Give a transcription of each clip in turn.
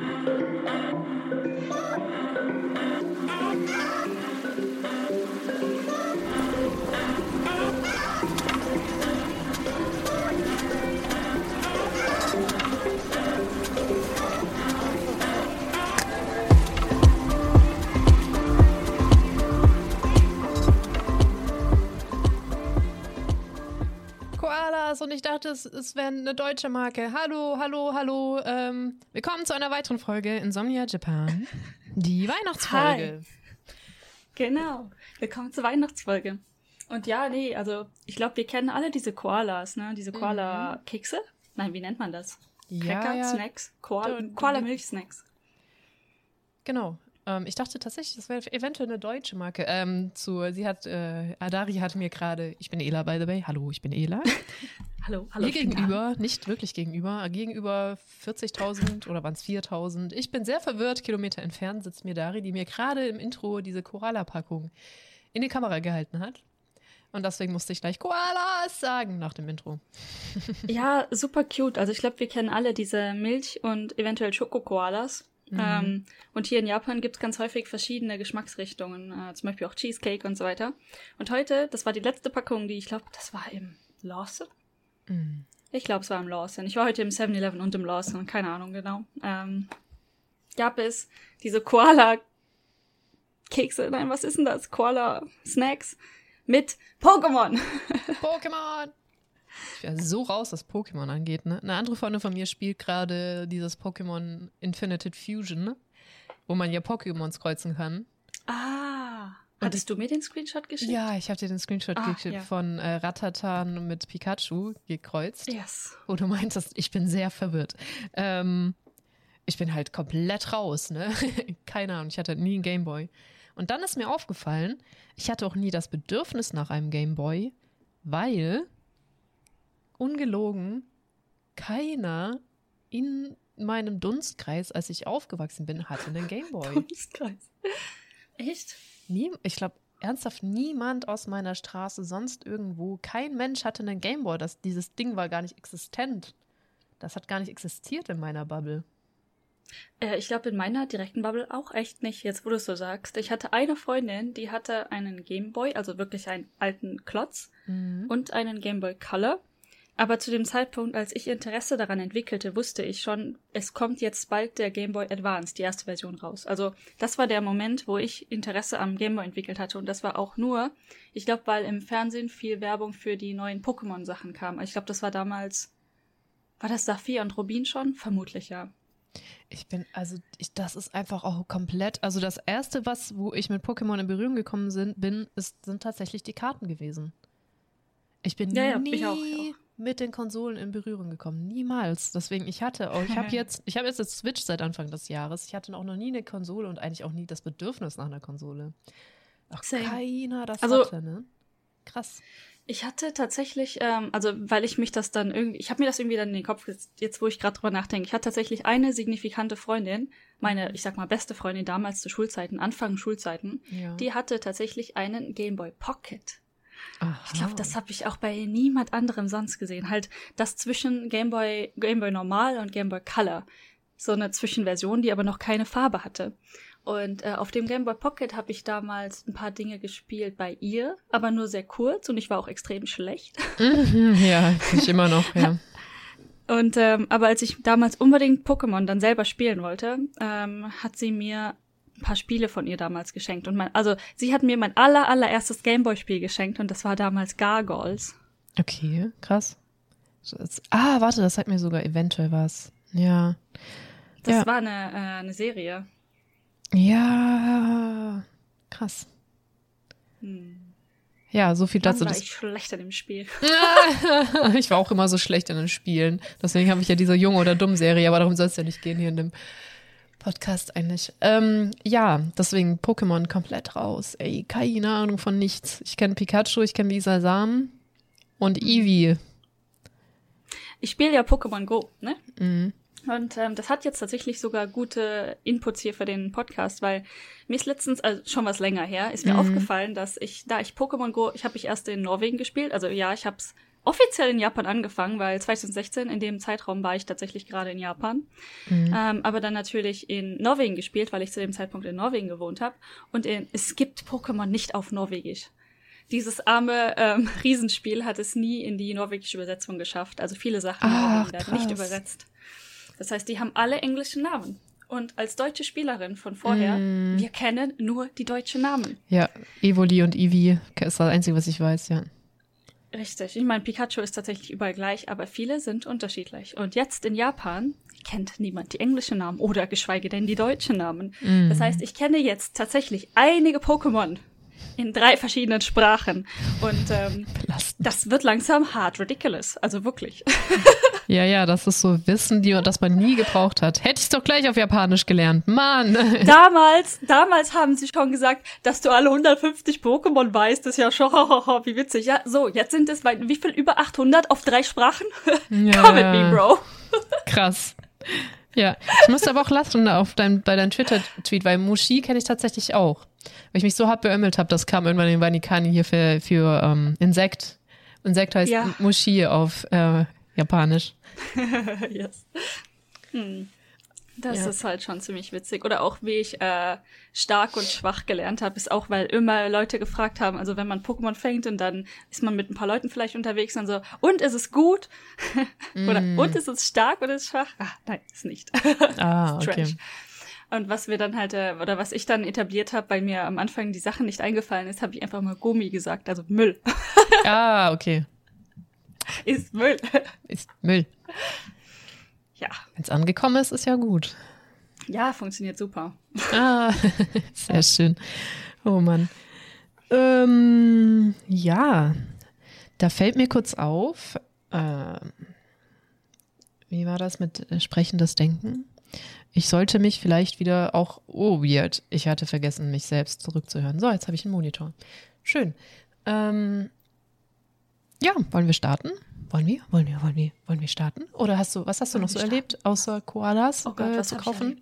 Thank you. Ich dachte, es, es wäre eine deutsche Marke. Hallo, hallo, hallo. Ähm, willkommen zu einer weiteren Folge Insomnia Japan. Die Weihnachtsfolge. Hi. Genau. Willkommen zur Weihnachtsfolge. Und ja, nee, also ich glaube, wir kennen alle diese Koalas, ne? Diese Koala-Kekse. Nein, wie nennt man das? Ja, Cracker, ja. Snacks, Koala- Koala-Milch-Snacks. Genau. Ähm, ich dachte tatsächlich, das wäre eventuell eine deutsche Marke. Ähm, zu, sie hat, äh, Adari hat mir gerade, ich bin Ela, by the way. Hallo, ich bin Ela. Hallo, hallo. Mir gegenüber, nicht wirklich gegenüber, gegenüber 40.000 oder waren es 4.000. Ich bin sehr verwirrt, Kilometer entfernt sitzt mir Dari, die mir gerade im Intro diese Koala-Packung in die Kamera gehalten hat. Und deswegen musste ich gleich Koalas sagen nach dem Intro. Ja, super cute. Also ich glaube, wir kennen alle diese Milch- und eventuell Schoko-Koalas. Mhm. Ähm, und hier in Japan gibt's ganz häufig verschiedene Geschmacksrichtungen, äh, zum Beispiel auch Cheesecake und so weiter. Und heute, das war die letzte Packung, die ich glaube, das war im Lawson. Mhm. Ich glaube, es war im Lawson. Ich war heute im 7-Eleven und im Lawson, keine Ahnung genau. Ähm, gab es diese Koala-Kekse, nein, was ist denn das? Koala-Snacks mit Pokémon. Pokémon! Ich wäre so raus, was Pokémon angeht. Ne? Eine andere Freundin von mir spielt gerade dieses Pokémon Infinite Fusion, ne? wo man ja Pokémons kreuzen kann. Ah. Hattest du mir den Screenshot geschickt? Ja, ich habe dir den Screenshot Ah, geschickt ja. von äh, Ratatan mit Pikachu gekreuzt. Yes. wo du meintest, ich bin sehr verwirrt. Ähm, ich bin halt komplett raus, ne? Keine Ahnung, ich hatte nie einen Gameboy. Und dann ist mir aufgefallen, ich hatte auch nie das Bedürfnis nach einem Gameboy, weil, ungelogen, keiner in meinem Dunstkreis, als ich aufgewachsen bin, hatte einen Gameboy. Dunstkreis. Echt? Nie, ich glaube, ernsthaft niemand aus meiner Straße, sonst irgendwo, kein Mensch hatte einen Gameboy. Das, dieses Ding war gar nicht existent. Das hat gar nicht existiert in meiner Bubble. Äh, ich glaube, in meiner direkten Bubble auch echt nicht, jetzt wo du es so sagst. Ich hatte eine Freundin, die hatte einen Gameboy, also wirklich einen alten Klotz und einen Gameboy Color. Aber zu dem Zeitpunkt, als ich Interesse daran entwickelte, wusste ich schon, es kommt jetzt bald der Game Boy Advance, die erste Version raus. Also das war der Moment, wo ich Interesse am Game Boy entwickelt hatte. Und das war auch nur, ich glaube, weil im Fernsehen viel Werbung für die neuen Pokémon-Sachen kam. Ich glaube, das war damals, war das Saphir und Rubin schon? Vermutlich ja. Ich bin, also, ich, das ist einfach auch komplett. Also, das erste, was, wo ich mit Pokémon in Berührung gekommen sind, bin, ist, sind tatsächlich die Karten gewesen. Ich bin Ja, ja, nie ich auch, ich mit den Konsolen in Berührung gekommen. Niemals. Deswegen, ich hatte auch, ich habe jetzt, ich habe jetzt das Switch seit Anfang des Jahres. Ich hatte auch noch nie eine Konsole und eigentlich auch nie das Bedürfnis nach einer Konsole. Auch Same. keiner das Also- hatte, ne? Krass. Ich hatte tatsächlich, ähm, also weil ich mich das dann irgendwie, ich habe mir das irgendwie dann in den Kopf gesetzt, jetzt wo ich gerade drüber nachdenke. Ich hatte tatsächlich eine signifikante Freundin, meine, ich sag mal, beste Freundin damals zu Schulzeiten, Anfang Schulzeiten, Ja. die hatte tatsächlich einen Game Boy Pocket. Aha. Ich glaube, das habe ich auch bei niemand anderem sonst gesehen. Halt das zwischen Game Boy, Game Boy Normal und Game Boy Color. So eine Zwischenversion, die aber noch keine Farbe hatte. Und äh, auf dem Game Boy Pocket habe ich damals ein paar Dinge gespielt bei ihr, aber nur sehr kurz und ich war auch extrem schlecht. Mhm, ja, ich immer noch, ja. Und ähm, aber als ich damals unbedingt Pokémon dann selber spielen wollte, ähm, hat sie mir paar Spiele von ihr damals geschenkt. Und mein, also sie hat mir mein aller allererstes Gameboy-Spiel geschenkt und das war damals Gargoyles. Okay, krass. Ah, warte, das sagt mir sogar eventuell was. Ja. Das Ja. war eine, äh, eine Serie. Ja, krass. Ja, so viel dazu. war Das, ich schlecht in dem Spiel. ich war auch immer so schlecht in den Spielen. Deswegen habe ich ja diese Jung oder Dumm Serie, aber darum soll es ja nicht gehen hier in dem Podcast eigentlich. Ähm, ja, deswegen Pokémon komplett raus. Ey, keine Ahnung von nichts. Ich kenne Pikachu, ich kenne Lisa Sam und Eevee. Ich spiele ja Pokémon Go, ne? Mhm. Und ähm, das hat jetzt tatsächlich sogar gute Inputs hier für den Podcast, weil mir ist letztens, also schon was länger her, ist mir Mhm. aufgefallen, dass ich, da ich Pokémon Go, ich habe ich erst in Norwegen gespielt, also ja, ich habe es offiziell in Japan angefangen, weil 2016 in dem Zeitraum war ich tatsächlich gerade in Japan. Mhm. Ähm, aber dann natürlich in Norwegen gespielt, weil ich zu dem Zeitpunkt in Norwegen gewohnt habe. Und in, es gibt Pokémon nicht auf Norwegisch. Dieses arme ähm, Riesenspiel hat es nie in die norwegische Übersetzung geschafft. Also viele Sachen Ach, werden nicht übersetzt. Das heißt, die haben alle englische Namen. Und als deutsche Spielerin von vorher, mm. wir kennen nur die deutschen Namen. Ja, Evoli und Eevee ist das Einzige, was ich weiß, ja. Richtig. Ich meine, Pikachu ist tatsächlich überall gleich, aber viele sind unterschiedlich. Und jetzt in Japan kennt niemand die englischen Namen oder geschweige denn die deutschen Namen. Mm. Das heißt, ich kenne jetzt tatsächlich einige Pokémon in drei verschiedenen Sprachen. Und ähm, das wird langsam hard ridiculous. Also wirklich. Ja, ja, das ist so Wissen, die, das man nie gebraucht hat. Hätte ich doch gleich auf Japanisch gelernt. Mann. Damals, damals haben sie schon gesagt, dass du alle 150 Pokémon weißt. Das ist ja schon, wie witzig. Ja, so, jetzt sind es, wie viel, über 800 auf drei Sprachen? Ja. Come at me, Bro. Krass. Ja, ich musste aber auch lachen auf dein, bei deinem Twitter-Tweet, weil Mushi kenne ich tatsächlich auch. Weil ich mich so hart beömmelt habe, das kam irgendwann in Vanikani hier für, für ähm, Insekt. Insekt heißt ja. Mushi auf äh, Japanisch. yes. Hm. Das ja. ist halt schon ziemlich witzig. Oder auch, wie ich äh, stark und schwach gelernt habe, ist auch, weil immer Leute gefragt haben, also wenn man Pokémon fängt und dann ist man mit ein paar Leuten vielleicht unterwegs und so, und ist es gut? oder mm. und ist es stark oder ist es schwach? Ah, nein, ist nicht. ah, okay. Und was wir dann halt, äh, oder was ich dann etabliert habe, weil mir am Anfang die Sachen nicht eingefallen ist, habe ich einfach mal Gummi gesagt, also Müll. ah, okay. Ist Müll. Ist Müll. Ja. Wenn es angekommen ist, ist ja gut. Ja, funktioniert super. Ah, sehr schön. Oh Mann. Ähm, ja, da fällt mir kurz auf, äh, wie war das mit äh, sprechendes Denken? Ich sollte mich vielleicht wieder auch, oh weird, ich hatte vergessen, mich selbst zurückzuhören. So, jetzt habe ich einen Monitor. Schön. Ähm, ja, wollen wir starten? Wollen wir? Wollen wir? Wollen wir? Wollen wir starten? Oder hast du, was hast du noch so erlebt, außer Koalas oh Gott, äh, zu kaufen?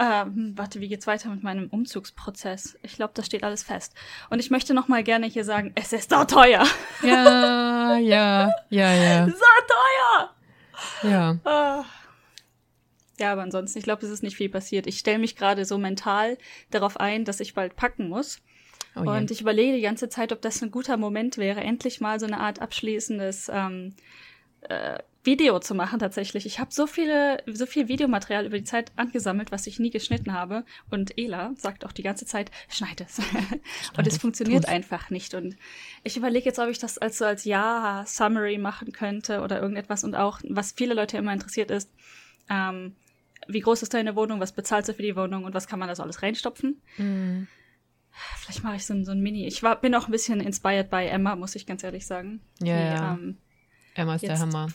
Ähm, warte, wie geht's weiter mit meinem Umzugsprozess? Ich glaube, das steht alles fest. Und ich möchte noch mal gerne hier sagen, es ist so teuer. Ja, ja, ja, ja. So teuer. Ja. Ah. Ja, aber ansonsten, ich glaube, es ist nicht viel passiert. Ich stelle mich gerade so mental darauf ein, dass ich bald packen muss. Oh und ich überlege die ganze Zeit, ob das ein guter Moment wäre, endlich mal so eine Art abschließendes ähm, äh, Video zu machen tatsächlich. Ich habe so viele, so viel Videomaterial über die Zeit angesammelt, was ich nie geschnitten habe. Und Ela sagt auch die ganze Zeit, schneid es. und es funktioniert Tu's. einfach nicht. Und ich überlege jetzt, ob ich das als so als Ja-Summary machen könnte oder irgendetwas. Und auch, was viele Leute immer interessiert ist, ähm, wie groß ist deine Wohnung, was bezahlst du für die Wohnung und was kann man da so alles reinstopfen. Mm. Vielleicht mache ich so ein, so ein Mini. Ich war, bin auch ein bisschen inspired bei Emma, muss ich ganz ehrlich sagen. Ja, die, ja. Ähm, Emma ist der Hammer.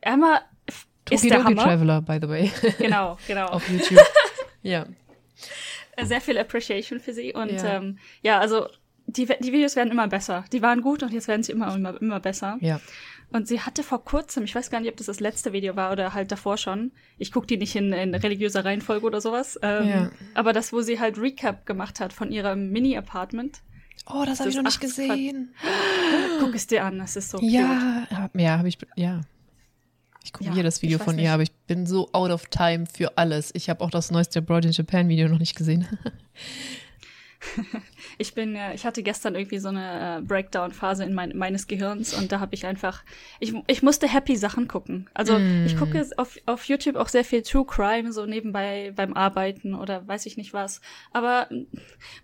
Emma Toki ist der Doki Hammer. Traveler, by the way. Genau, genau. Auf YouTube. ja. Sehr viel Appreciation für sie. Und ja, ähm, ja also die, die Videos werden immer besser. Die waren gut und jetzt werden sie immer, immer, immer besser. Ja. Und sie hatte vor kurzem, ich weiß gar nicht, ob das das letzte Video war oder halt davor schon. Ich gucke die nicht in, in religiöser Reihenfolge oder sowas. Ähm, ja. Aber das, wo sie halt Recap gemacht hat von ihrem Mini-Apartment. Oh, das habe ich noch nicht gesehen. Guck es dir an, das ist so Ja, cute. ja, habe ich, ja. Ich gucke ja, jedes Video von nicht. ihr, aber ich bin so out of time für alles. Ich habe auch das neueste Broad in Japan Video noch nicht gesehen. ich bin, ich hatte gestern irgendwie so eine äh, Breakdown-Phase in mein, meines Gehirns und da habe ich einfach, ich, ich musste happy Sachen gucken. Also mm. ich gucke auf, auf YouTube auch sehr viel True Crime, so nebenbei beim Arbeiten oder weiß ich nicht was. Aber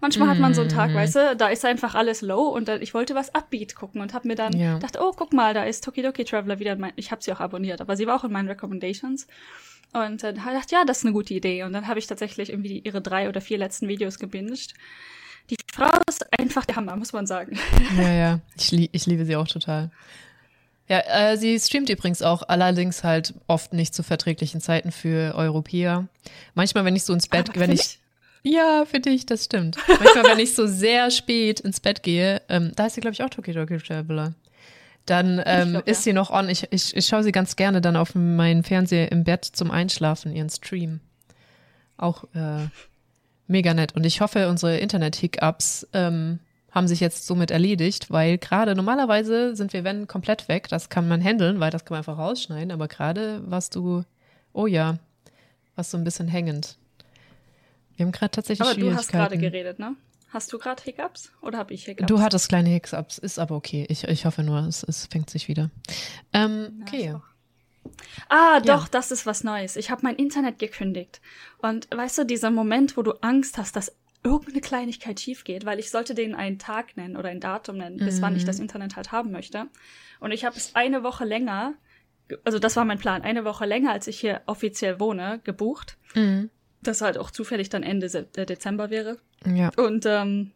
manchmal mm. hat man so einen Tag, mm. weißt du, da ist einfach alles low und dann, ich wollte was Upbeat gucken und habe mir dann ja. gedacht, oh, guck mal, da ist Tokidoki Traveler wieder, mein, ich habe sie auch abonniert, aber sie war auch in meinen Recommendations. Und dann habe ich gedacht, ja, das ist eine gute Idee. Und dann habe ich tatsächlich irgendwie ihre drei oder vier letzten Videos gebinged. Die Frau ist einfach der Hammer, muss man sagen. Ja, ja. Ich, lie ich liebe sie auch total. Ja, äh, sie streamt übrigens auch, allerdings halt oft nicht zu verträglichen Zeiten für Europäer. Manchmal, wenn ich so ins Bett, Aber wenn ich. Ja, für dich, das stimmt. Manchmal, wenn ich so sehr spät ins Bett gehe, ähm, da ist sie, glaube ich, auch Toki Toki Traveler. Dann ähm, glaub, ist ja. sie noch on. Ich, ich, ich schaue sie ganz gerne dann auf meinen Fernseher im Bett zum Einschlafen, ihren Stream. Auch äh, mega nett. Und ich hoffe, unsere Internet-Hiccups ähm, haben sich jetzt somit erledigt, weil gerade normalerweise sind wir, wenn, komplett weg. Das kann man handeln, weil das kann man einfach rausschneiden. Aber gerade warst du, oh ja, warst du ein bisschen hängend. Wir haben gerade tatsächlich aber Schwierigkeiten. du hast gerade geredet, ne? Hast du gerade Hiccups oder habe ich Hiccups? Du hattest kleine Hiccups, ist aber okay. Ich, ich hoffe nur, es, es fängt sich wieder. Ähm, okay. Ah, doch, ja. das ist was Neues. Ich habe mein Internet gekündigt. Und weißt du, dieser Moment, wo du Angst hast, dass irgendeine Kleinigkeit schief geht, weil ich sollte denen einen Tag nennen oder ein Datum nennen, bis mhm. wann ich mhm. das Internet halt haben möchte. Und ich habe es eine Woche länger, also das war mein Plan, eine Woche länger, als ich hier offiziell wohne, gebucht. Mhm. Das halt auch zufällig dann Ende äh, Dezember wäre. Ja. Und ähm,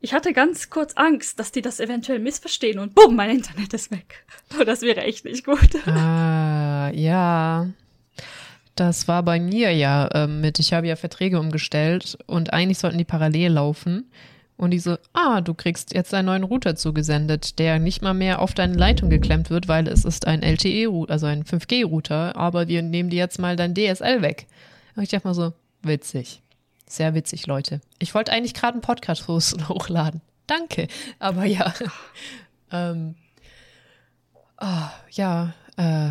ich hatte ganz kurz Angst, dass die das eventuell missverstehen und bumm, mein Internet ist weg. Und das wäre echt nicht gut. Ah, ja. Das war bei mir ja ähm, mit, ich habe ja Verträge umgestellt und eigentlich sollten die parallel laufen. Und die so, ah, du kriegst jetzt einen neuen Router zugesendet, der nicht mal mehr auf deine Leitung geklemmt wird, weil es ist ein LTE-Router, also ein 5G-Router, aber wir nehmen dir jetzt mal dein DSL weg. Und ich dachte mal so, witzig. Sehr witzig, Leute. Ich wollte eigentlich gerade einen Podcast hochladen. Danke. Aber ja. ähm, oh, ja, äh,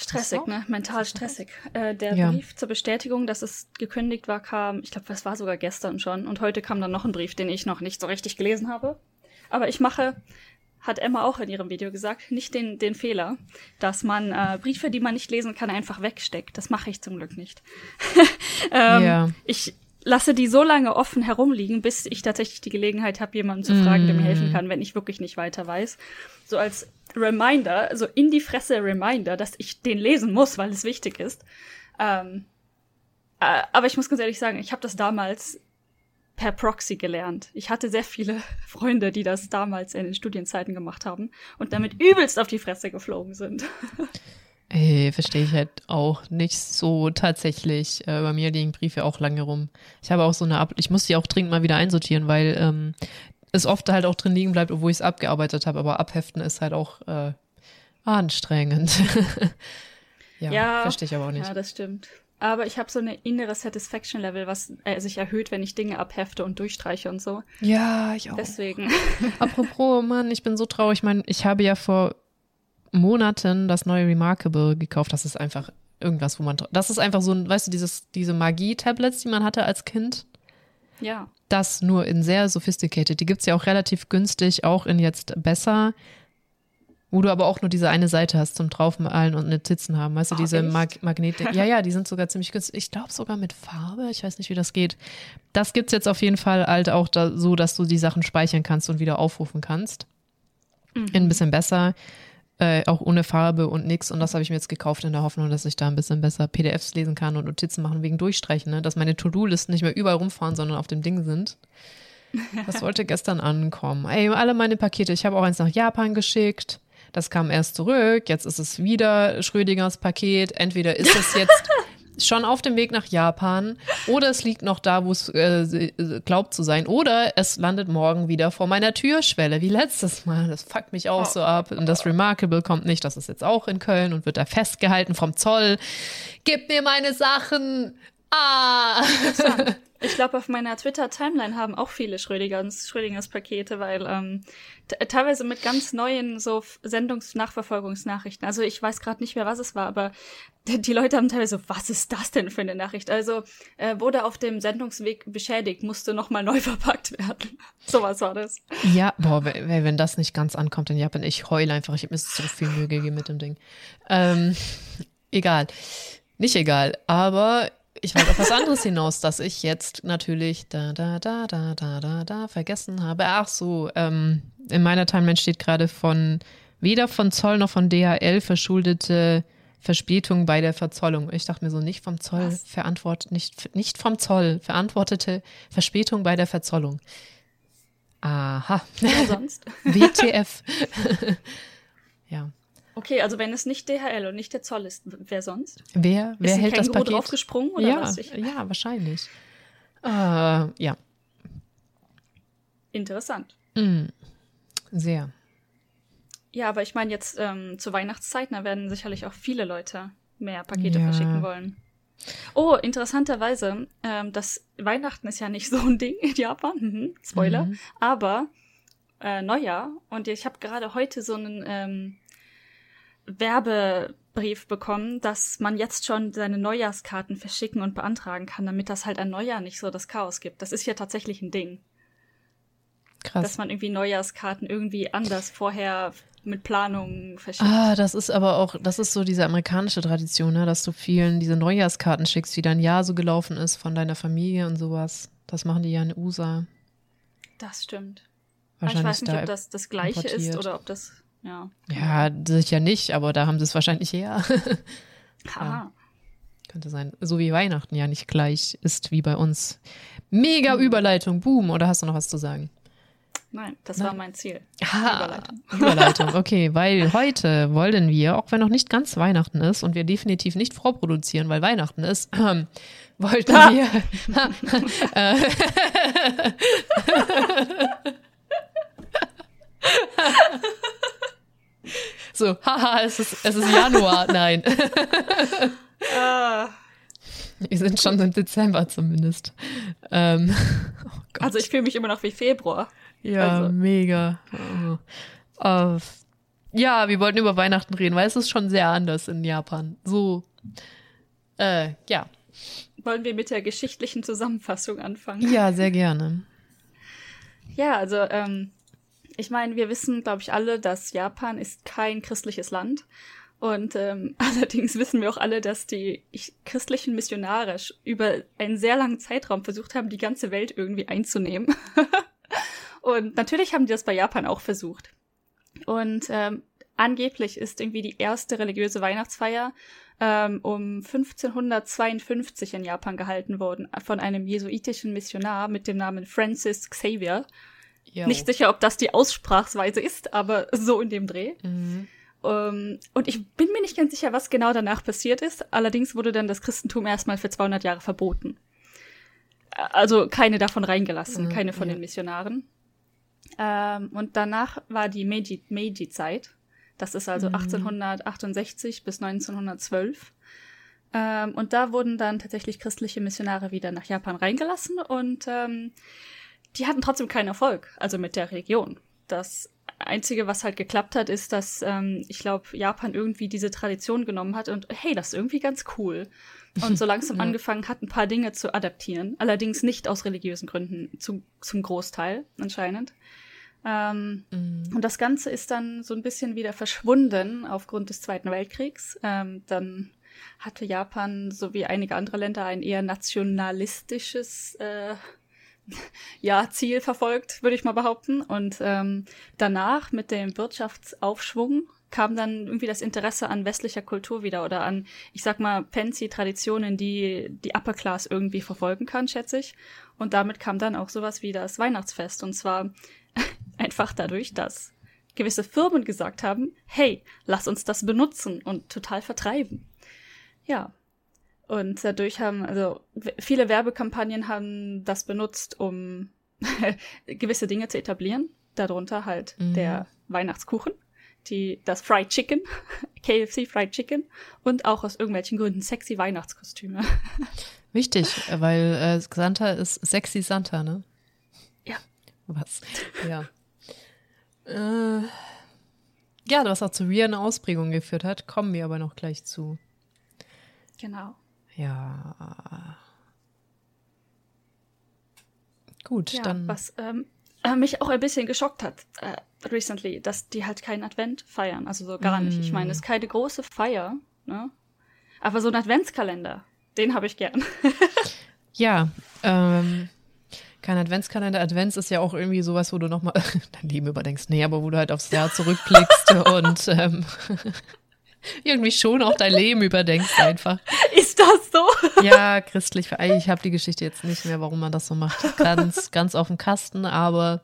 Stressig, ne? Mental stressig. Äh, der ja. Brief zur Bestätigung, dass es gekündigt war, kam, ich glaube, das war sogar gestern schon. Und heute kam dann noch ein Brief, den ich noch nicht so richtig gelesen habe. Aber ich mache, hat Emma auch in ihrem Video gesagt, nicht den, den Fehler, dass man äh, Briefe, die man nicht lesen kann, einfach wegsteckt. Das mache ich zum Glück nicht. ähm, ja. Ich lasse die so lange offen herumliegen, bis ich tatsächlich die Gelegenheit habe, jemanden zu fragen, mm. der mir helfen mm. kann, wenn ich wirklich nicht weiter weiß. So als Reminder, also in die Fresse Reminder, dass ich den lesen muss, weil es wichtig ist. Ähm, äh, aber ich muss ganz ehrlich sagen, ich habe das damals per Proxy gelernt. Ich hatte sehr viele Freunde, die das damals in den Studienzeiten gemacht haben und damit übelst auf die Fresse geflogen sind. Ey, verstehe ich halt auch nicht so tatsächlich. Äh, bei mir liegen Briefe auch lange rum. Ich habe auch so eine Ab ich muss die auch dringend mal wieder einsortieren, weil ähm, es oft halt auch drin liegen bleibt, obwohl ich es abgearbeitet habe, aber abheften ist halt auch äh, anstrengend. ja, ja, verstehe ich aber auch nicht. Ja, das stimmt. Aber ich habe so eine innere Satisfaction-Level, was äh, sich erhöht, wenn ich Dinge abhefte und durchstreiche und so. Ja, ich auch. Deswegen. Apropos, Mann, ich bin so traurig. Ich meine, ich habe ja vor Monaten das neue Remarkable gekauft. Das ist einfach irgendwas, wo man. Das ist einfach so ein, weißt du, dieses, diese Magie-Tablets, die man hatte als Kind. Ja. Das nur in sehr sophisticated. Die gibt es ja auch relativ günstig, auch in jetzt besser. Wo du aber auch nur diese eine Seite hast zum Draufmalen und Notizen haben. Weißt du, oh, diese Mag Magnete. ja, ja, die sind sogar ziemlich günstig. Ich glaube sogar mit Farbe. Ich weiß nicht, wie das geht. Das gibt es jetzt auf jeden Fall halt auch da, so, dass du die Sachen speichern kannst und wieder aufrufen kannst. Mhm. Ein bisschen besser. Äh, auch ohne Farbe und nix. Und das habe ich mir jetzt gekauft in der Hoffnung, dass ich da ein bisschen besser PDFs lesen kann und Notizen machen wegen Durchstreichen, ne? dass meine To-Do-Listen nicht mehr überall rumfahren, sondern auf dem Ding sind. Das wollte gestern ankommen. Ey, alle meine Pakete. Ich habe auch eins nach Japan geschickt. Das kam erst zurück. Jetzt ist es wieder Schrödingers Paket. Entweder ist es jetzt schon auf dem Weg nach Japan oder es liegt noch da, wo es äh, glaubt zu sein oder es landet morgen wieder vor meiner Türschwelle, wie letztes Mal. Das fuckt mich auch so ab. Und das Remarkable kommt nicht, das ist jetzt auch in Köln und wird da festgehalten vom Zoll. Gib mir meine Sachen! Ah! Ich glaube, auf meiner Twitter-Timeline haben auch viele Schrödingers, Schrödingers Pakete, weil ähm, teilweise mit ganz neuen so Sendungsnachverfolgungsnachrichten. Also ich weiß gerade nicht mehr, was es war, aber die Leute haben teilweise so, was ist das denn für eine Nachricht? Also äh, wurde auf dem Sendungsweg beschädigt, musste nochmal neu verpackt werden. Sowas war das. Ja, boah, wenn das nicht ganz ankommt in Japan, ich heule einfach. Ich habe mir so viel Mühe gegeben mit dem Ding. Ähm, egal. Nicht egal, aber ich wollte auf was anderes hinaus, dass ich jetzt natürlich da, da, da, da, da, da, da vergessen habe. Ach so, ähm, in meiner Timeline steht gerade von weder von Zoll noch von DHL verschuldete Verspätung bei der Verzollung. Ich dachte mir so, nicht vom Zoll verantwortet, nicht, nicht vom Zoll verantwortete Verspätung bei der Verzollung. Aha. Ja, sonst? WTF. ja. Okay, also wenn es nicht DHL und nicht der Zoll ist, wer sonst? Wer, wer ist hält das Paket? draufgesprungen oder ja, was? Ich ja, wahrscheinlich. Äh, ja. Interessant. Mm, sehr. Ja, aber ich meine jetzt ähm, zur Weihnachtszeit, da werden sicherlich auch viele Leute mehr Pakete ja. verschicken wollen. Oh, interessanterweise, ähm, das Weihnachten ist ja nicht so ein Ding in Japan, mhm, Spoiler, mhm. aber äh, Neujahr und ich habe gerade heute so einen ähm, Werbebrief bekommen, dass man jetzt schon seine Neujahrskarten verschicken und beantragen kann, damit das halt ein Neujahr nicht so das Chaos gibt. Das ist ja tatsächlich ein Ding. Krass. Dass man irgendwie Neujahrskarten irgendwie anders vorher mit Planung verschickt. Ah, das ist aber auch, das ist so diese amerikanische Tradition, ne, dass du vielen diese Neujahrskarten schickst, wie dein Jahr so gelaufen ist von deiner Familie und sowas. Das machen die ja in USA. Das stimmt. Wahrscheinlich ich weiß nicht, ob das das Gleiche importiert. ist oder ob das, ja. Ja, sicher nicht, aber da haben sie es wahrscheinlich her. ja. Könnte sein. So wie Weihnachten ja nicht gleich ist wie bei uns. Mega mhm. Überleitung, boom. Oder hast du noch was zu sagen? Nein, das Nein. war mein Ziel. Ah, Überleitung. Überleitung, okay, weil heute wollen wir, auch wenn noch nicht ganz Weihnachten ist und wir definitiv nicht vorproduzieren, weil Weihnachten ist, äh, wollten ah. wir. Äh, so, haha, es ist, es ist Januar. Nein. ah. Wir sind schon im Dezember zumindest. Ähm, oh also ich fühle mich immer noch wie Februar. Ja, also. mega. Oh. Uh, ja, wir wollten über Weihnachten reden, weil es ist schon sehr anders in Japan. So, äh, ja. Wollen wir mit der geschichtlichen Zusammenfassung anfangen? Ja, sehr gerne. Ja, also ähm, ich meine, wir wissen, glaube ich, alle, dass Japan ist kein christliches Land. Und ähm, allerdings wissen wir auch alle, dass die christlichen Missionare über einen sehr langen Zeitraum versucht haben, die ganze Welt irgendwie einzunehmen. Und natürlich haben die das bei Japan auch versucht. Und ähm, angeblich ist irgendwie die erste religiöse Weihnachtsfeier ähm, um 1552 in Japan gehalten worden von einem jesuitischen Missionar mit dem Namen Francis Xavier. Jo. Nicht sicher, ob das die Aussprachsweise ist, aber so in dem Dreh. Mhm. Um, ähm, und ich bin mir nicht ganz sicher, was genau danach passiert ist. Allerdings wurde dann das Christentum erstmal für 200 Jahre verboten. Also keine davon reingelassen, mhm, keine von ja. den Missionaren. Ähm, und danach war die Meiji-Zeit. das ist also mhm. 1868 bis 1912. Ähm, und da wurden dann tatsächlich christliche Missionare wieder nach Japan reingelassen und die hatten trotzdem keinen Erfolg, also mit der Religion. Das Einzige, was halt geklappt hat, ist, dass ähm, ich glaube, Japan irgendwie diese Tradition genommen hat und hey, das ist irgendwie ganz cool. Und so langsam ja. angefangen hat, ein paar Dinge zu adaptieren. Allerdings nicht aus religiösen Gründen, zum, zum Großteil anscheinend. Ähm, mhm. Und das Ganze ist dann so ein bisschen wieder verschwunden aufgrund des Zweiten Weltkriegs. Ähm, dann hatte Japan sowie einige andere Länder ein eher nationalistisches äh, ja, Ziel verfolgt, würde ich mal behaupten. Und ähm, danach mit dem Wirtschaftsaufschwung kam dann irgendwie das Interesse an westlicher Kultur wieder oder an, ich sag mal, fancy Traditionen, die die Upper Class irgendwie verfolgen kann, schätze ich. Und damit kam dann auch sowas wie das Weihnachtsfest. Und zwar einfach dadurch, dass gewisse Firmen gesagt haben, hey, lass uns das benutzen und total vertreiben. Ja. Und dadurch haben, also viele Werbekampagnen haben das benutzt, um gewisse Dinge zu etablieren. Darunter halt mhm. der Weihnachtskuchen, die, das Fried Chicken, KFC Fried Chicken und auch aus irgendwelchen Gründen sexy Weihnachtskostüme. Wichtig, weil äh, Santa ist sexy Santa, ne? Ja. Was? Ja. Äh, ja, was auch zu realen Ausprägungen geführt hat, kommen wir aber noch gleich zu. Genau. Ja. Gut, ja, dann. Was ähm, äh, mich auch ein bisschen geschockt hat, äh, recently, dass die halt keinen Advent feiern. Also so gar mm. nicht. Ich meine, es ist keine große Feier, ne? Aber so ein Adventskalender, den habe ich gern. ja, ähm, kein Adventskalender. Advents ist ja auch irgendwie sowas, wo du nochmal dein Leben überdenkst. Nee, aber wo du halt aufs Jahr zurückblickst und ähm, irgendwie schon auch dein Leben überdenkst einfach. Das so? Ja, christlich. Ich habe die Geschichte jetzt nicht mehr, warum man das so macht. Ganz, ganz auf dem Kasten. Aber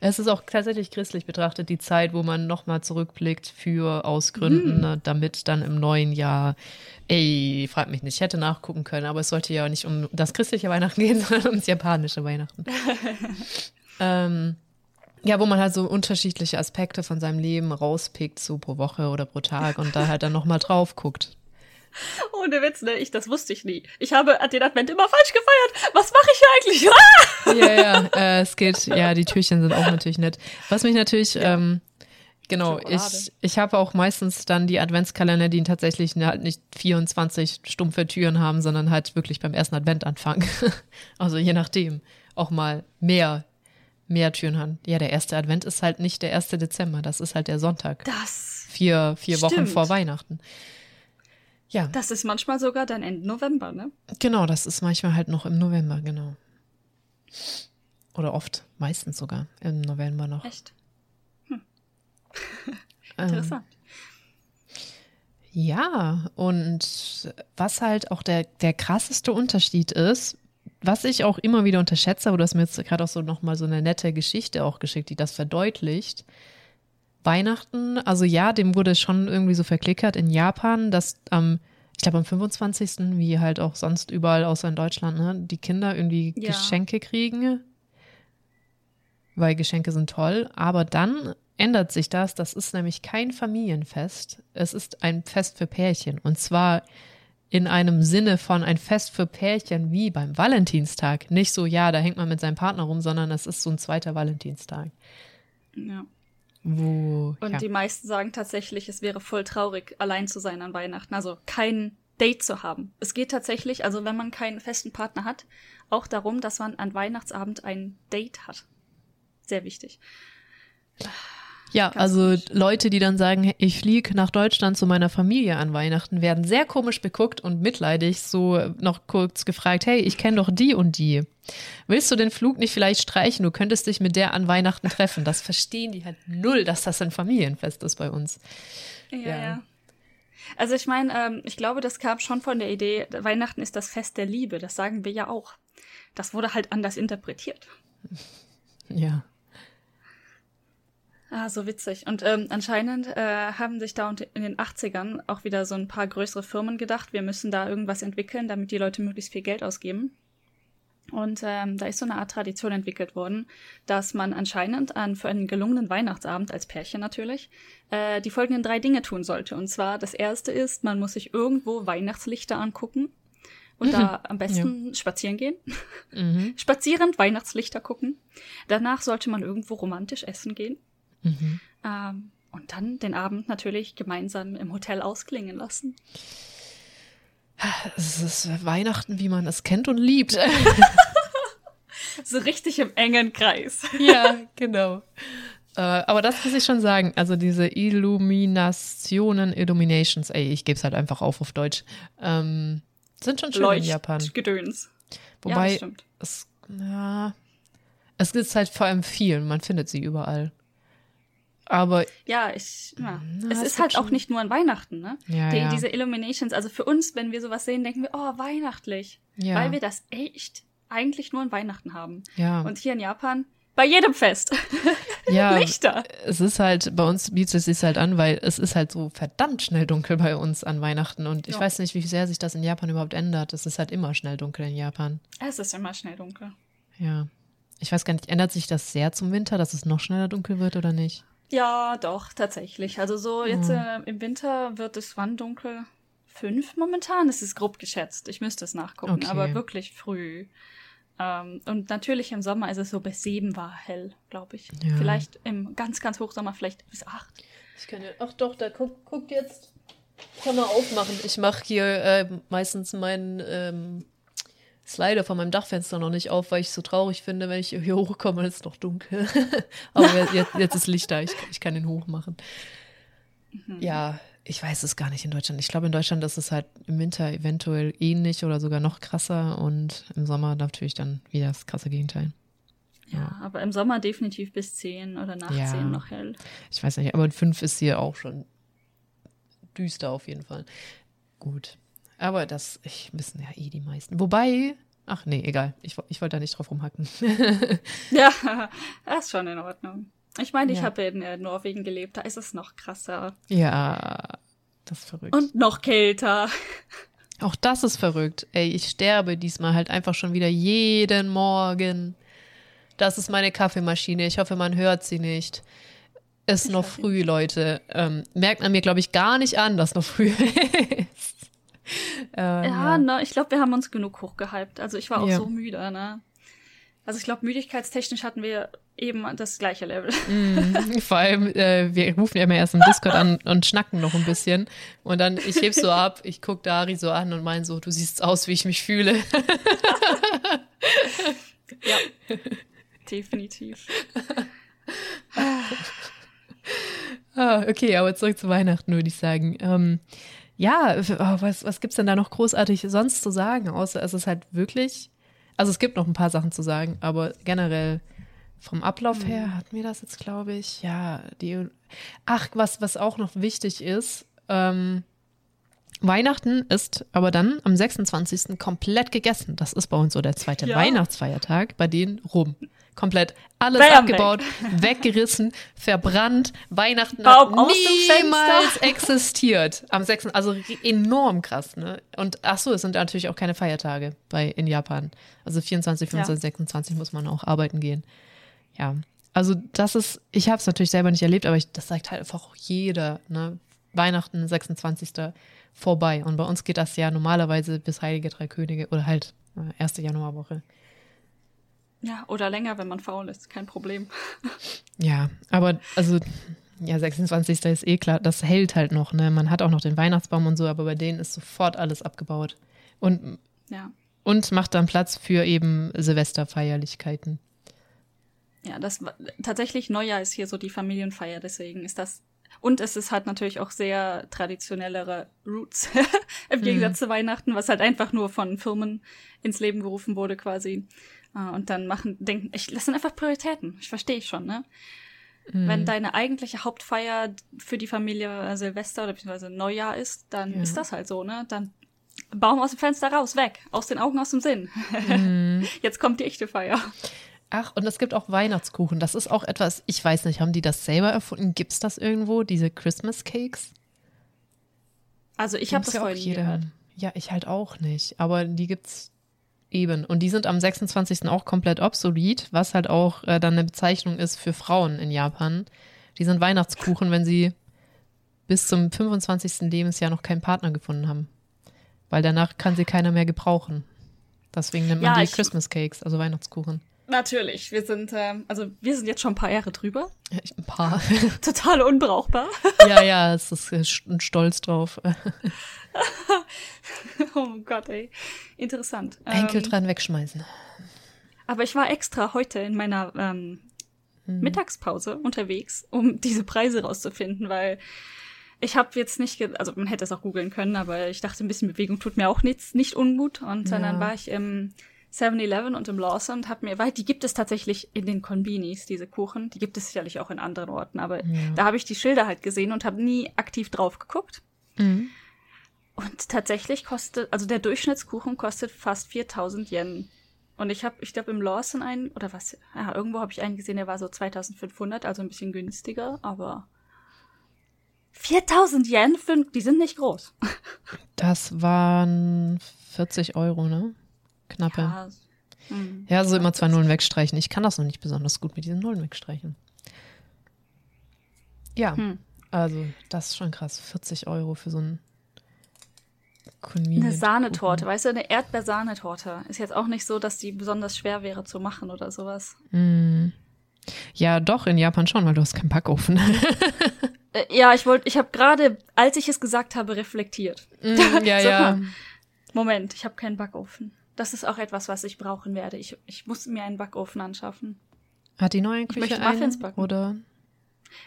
es ist auch tatsächlich christlich betrachtet die Zeit, wo man nochmal zurückblickt für Ausgründen, mhm. Ne, damit dann im neuen Jahr, ey, frag mich nicht, ich hätte nachgucken können, aber es sollte ja nicht um das christliche Weihnachten gehen, sondern ums japanische Weihnachten. ähm, ja, wo man halt so unterschiedliche Aspekte von seinem Leben rauspickt, so pro Woche oder pro Tag und da halt dann nochmal drauf guckt. Ohne Witz, ne? Ich, das wusste ich nie. Ich habe den Advent immer falsch gefeiert. Was mache ich hier eigentlich? Ah! Ja, ja, äh, es geht, ja, die Türchen sind auch natürlich nett. Was mich natürlich, ja. ähm, genau, Schokolade. ich, ich habe auch meistens dann die Adventskalender, die tatsächlich halt nicht 24 stumpfe Türen haben, sondern halt wirklich beim ersten Advent anfangen. also je nachdem. Auch mal mehr, mehr Türen haben. Ja, der erste Advent ist halt nicht der erste Dezember, das ist halt der Sonntag. Das. Vier, vier Wochen vor Weihnachten. Ja. Das ist manchmal sogar dann Ende November, ne? Genau, das ist manchmal halt noch im November, genau. Oder oft, meistens sogar im November noch. Echt? Hm. Interessant. Ähm, ja, und was halt auch der, der krasseste Unterschied ist, was ich auch immer wieder unterschätze, aber du hast mir jetzt gerade auch so nochmal so eine nette Geschichte auch geschickt, die das verdeutlicht. Weihnachten, also ja, dem wurde schon irgendwie so verklickert in Japan, dass am, ich glaube am 25., wie halt auch sonst überall außer in Deutschland, ne, die Kinder irgendwie ja. Geschenke kriegen, weil Geschenke sind toll. Aber dann ändert sich das. Das ist nämlich kein Familienfest. Es ist ein Fest für Pärchen. Und zwar in einem Sinne von ein Fest für Pärchen wie beim Valentinstag. Nicht so, ja, da hängt man mit seinem Partner rum, sondern es ist so ein zweiter Valentinstag. Ja. Wo, und ja. die meisten sagen tatsächlich, es wäre voll traurig, allein zu sein an Weihnachten. Also kein Date zu haben. Es geht tatsächlich, also wenn man keinen festen Partner hat, auch darum, dass man an Weihnachtsabend ein Date hat. Sehr wichtig. Ja, Ganz also nicht. Leute, die dann sagen, ich fliege nach Deutschland zu meiner Familie an Weihnachten, werden sehr komisch beguckt und mitleidig so noch kurz gefragt, hey, ich kenne doch die und die. Willst du den Flug nicht vielleicht streichen? Du könntest dich mit der an Weihnachten treffen. Das verstehen die halt null, dass das ein Familienfest ist bei uns. Ja, ja. ja. Also ich meine, ähm, ich glaube, das kam schon von der Idee, Weihnachten ist das Fest der Liebe. Das sagen wir ja auch. Das wurde halt anders interpretiert. Ja. Ah, so witzig. Und ähm, anscheinend äh, haben sich da in den 80ern auch wieder so ein paar größere Firmen gedacht, wir müssen da irgendwas entwickeln, damit die Leute möglichst viel Geld ausgeben. Und ähm, da ist so eine Art Tradition entwickelt worden, dass man anscheinend an für einen gelungenen Weihnachtsabend als Pärchen natürlich äh, die folgenden drei Dinge tun sollte. Und zwar das erste ist, man muss sich irgendwo Weihnachtslichter angucken und mhm. da am besten ja. spazieren gehen. Mhm. Spazierend Weihnachtslichter gucken. Danach sollte man irgendwo romantisch essen gehen. Mhm. Ähm, und dann den Abend natürlich gemeinsam im Hotel ausklingen lassen. Es ist Weihnachten, wie man es kennt und liebt. so richtig im engen Kreis. ja, genau. Äh, aber das muss ich schon sagen. Also diese Illuminationen, Illuminations, ey, ich gebe es halt einfach auf auf Deutsch, ähm, sind schon schön Leucht in Japan. Gedöns. Wobei, ja, es, ja, es gibt halt vor allem viel. Man findet sie überall. Aber ja, ich, ja. Na, es ist halt auch nicht nur an Weihnachten, ne? Ja, Die, ja. Diese Illuminations, also für uns, wenn wir sowas sehen, denken wir, oh, weihnachtlich. Ja. Weil wir das echt eigentlich nur an Weihnachten haben. Ja. Und hier in Japan bei jedem Fest. Ja, Lichter. Es ist halt, bei uns bietet es sich halt an, weil es ist halt so verdammt schnell dunkel bei uns an Weihnachten. Und ich ja. weiß nicht, wie sehr sich das in Japan überhaupt ändert. Es ist halt immer schnell dunkel in Japan. Es ist immer schnell dunkel. Ja. Ich weiß gar nicht, ändert sich das sehr zum Winter, dass es noch schneller dunkel wird oder nicht? Ja, doch, tatsächlich. Also so jetzt mhm. äh, im Winter wird es wann dunkel? Fünf momentan? Es ist grob geschätzt. Ich müsste es nachgucken, okay. aber wirklich früh. Ähm, und natürlich im Sommer ist es so bis sieben war hell, glaube ich. Ja. Vielleicht im ganz, ganz Hochsommer vielleicht bis acht. Ich kann ja, ach doch, da guckt guck jetzt. Kann man aufmachen. Ich mache hier äh, meistens meinen ähm, Slider von meinem Dachfenster noch nicht auf, weil ich es so traurig finde, wenn ich hier hochkomme, ist es noch dunkel. Aber jetzt, jetzt, ist Licht da, ich, ich kann den hochmachen. Mhm. Ja, ich weiß es gar nicht in Deutschland. Ich glaube, in Deutschland ist es halt im Winter eventuell ähnlich oder sogar noch krasser und im Sommer natürlich dann wieder das krasse Gegenteil. Ja, ja. aber im Sommer definitiv bis 10 oder nach ja. 10 noch hell. Ich weiß nicht, aber 5 ist hier auch schon düster auf jeden Fall. Gut. Aber das ich, wissen ja eh die meisten. Wobei, ach nee, egal. Ich, ich wollte da nicht drauf rumhacken. ja, das ist schon in Ordnung. Ich meine, ich ja. habe in äh, Norwegen gelebt, da ist es noch krasser. Ja, das ist verrückt. Und noch kälter. Auch das ist verrückt. Ey, ich sterbe diesmal halt einfach schon wieder jeden Morgen. Das ist meine Kaffeemaschine. Ich hoffe, man hört sie nicht. Ist noch früh, Leute. Ähm, merkt man mir, glaube ich, gar nicht an, dass noch früh ist. äh, ja, ja. Ne, ich glaube, wir haben uns genug hochgehypt. Also ich war auch ja. so müde, ne? Also ich glaube, müdigkeitstechnisch hatten wir eben das gleiche Level. Mm, vor allem, äh, wir rufen ja immer erst im Discord an und schnacken noch ein bisschen. Und dann, ich heb so ab, ich guck Dari so an und mein so, du siehst aus, wie ich mich fühle. ja, definitiv. ah, okay, aber zurück zu Weihnachten, würde ich sagen. Ähm, ja, oh, was, was gibt's denn da noch großartig sonst zu sagen, außer es ist halt wirklich also es gibt noch ein paar Sachen zu sagen, aber generell vom Ablauf her mhm. hatten wir das jetzt, glaube ich. Ja, die. Ach, was, was auch noch wichtig ist, ähm, Weihnachten ist aber dann am 26. komplett gegessen. Das ist bei uns so der zweite ja. Weihnachtsfeiertag, bei denen rum. Komplett alles Bam, abgebaut, weg. weggerissen, verbrannt. Weihnachten Baum hat niemals existiert. Am 6. Also enorm krass, ne? Und ach so, es sind natürlich auch keine Feiertage bei in Japan. Also 24, 25, ja. 26 muss man auch arbeiten gehen. Ja. Also das ist, ich habe es natürlich selber nicht erlebt, aber ich, das sagt halt einfach jeder, ne? Weihnachten, 26 vorbei. Und bei uns geht das ja normalerweise bis Heilige Drei Könige oder halt äh, erste Januarwoche. Ja, oder länger, wenn man faul ist, kein Problem. Ja, aber also, ja, 26. ist eh klar, das hält halt noch, ne? Man hat auch noch den Weihnachtsbaum und so, aber bei denen ist sofort alles abgebaut. Und, ja. und macht dann Platz für eben Silvesterfeierlichkeiten. Ja, das tatsächlich Neujahr ist hier so die Familienfeier, deswegen ist das und es ist halt natürlich auch sehr traditionellere Roots im Gegensatz mhm. zu Weihnachten, was halt einfach nur von Firmen ins Leben gerufen wurde quasi. Äh, und dann machen, denken, ich, das sind einfach Prioritäten. Ich verstehe schon, ne? Mhm. Wenn deine eigentliche Hauptfeier für die Familie Silvester oder beziehungsweise Neujahr ist, dann ja. ist das halt so, ne? Dann Baum aus dem Fenster raus, weg, aus den Augen, aus dem Sinn. Mhm. Jetzt kommt die echte Feier. Ach, und es gibt auch Weihnachtskuchen. Das ist auch etwas, ich weiß nicht, haben die das selber erfunden? Gibt es das irgendwo, diese Christmas Cakes? Also ich habe das ja auch jeder. Ja, ich halt auch nicht. Aber die gibt's eben. Und die sind am 26. auch komplett obsolet, was halt auch äh, dann eine Bezeichnung ist für Frauen in Japan. Die sind Weihnachtskuchen, wenn sie bis zum 25. Lebensjahr noch keinen Partner gefunden haben. Weil danach kann sie keiner mehr gebrauchen. Deswegen nennt man ja, die Christmas Cakes, also Weihnachtskuchen. Natürlich, wir sind, ähm, also wir sind jetzt schon ein paar Jahre drüber. Ja, ein paar. Total unbrauchbar. ja, ja, es ist ein Stolz drauf. oh Gott, ey. Interessant. Enkel ähm, dran wegschmeißen. Aber ich war extra heute in meiner ähm, hm. Mittagspause unterwegs, um diese Preise rauszufinden, weil ich habe jetzt nicht, also man hätte es auch googeln können, aber ich dachte, ein bisschen Bewegung tut mir auch nichts, nicht ungut. Und ja. dann war ich im 7-Eleven und im Lawson und habe mir, weil die gibt es tatsächlich in den Konbinis, diese Kuchen. Die gibt es sicherlich auch in anderen Orten, aber ja. da habe ich die Schilder halt gesehen und habe nie aktiv drauf geguckt. Mhm. Und tatsächlich kostet, also der Durchschnittskuchen kostet fast 4000 Yen. Und ich habe, ich glaube, im Lawson einen, oder was, ja, irgendwo habe ich einen gesehen, der war so 2500, also ein bisschen günstiger, aber 4000 Yen, für, die sind nicht groß. Das waren 40 Euro, ne? Knappe. Ja, hm. ja so immer zwei Nullen wegstreichen. Ich kann das noch nicht besonders gut mit diesen Nullen wegstreichen. Ja, hm. also das ist schon krass. 40 Euro für so ein Convenient Eine Sahnetorte, weißt du, eine Erdbeersahnetorte. Ist jetzt auch nicht so, dass die besonders schwer wäre zu machen oder sowas. Mm. Ja, doch, in Japan schon, weil du hast keinen Backofen. äh, ja, ich wollte, ich habe gerade, als ich es gesagt habe, reflektiert. Mm, ja, ja. Moment, ich habe keinen Backofen. Das ist auch etwas, was ich brauchen werde. Ich, ich muss mir einen Backofen anschaffen. Hat die neue Küche ich möchte Muffins backen. Oder?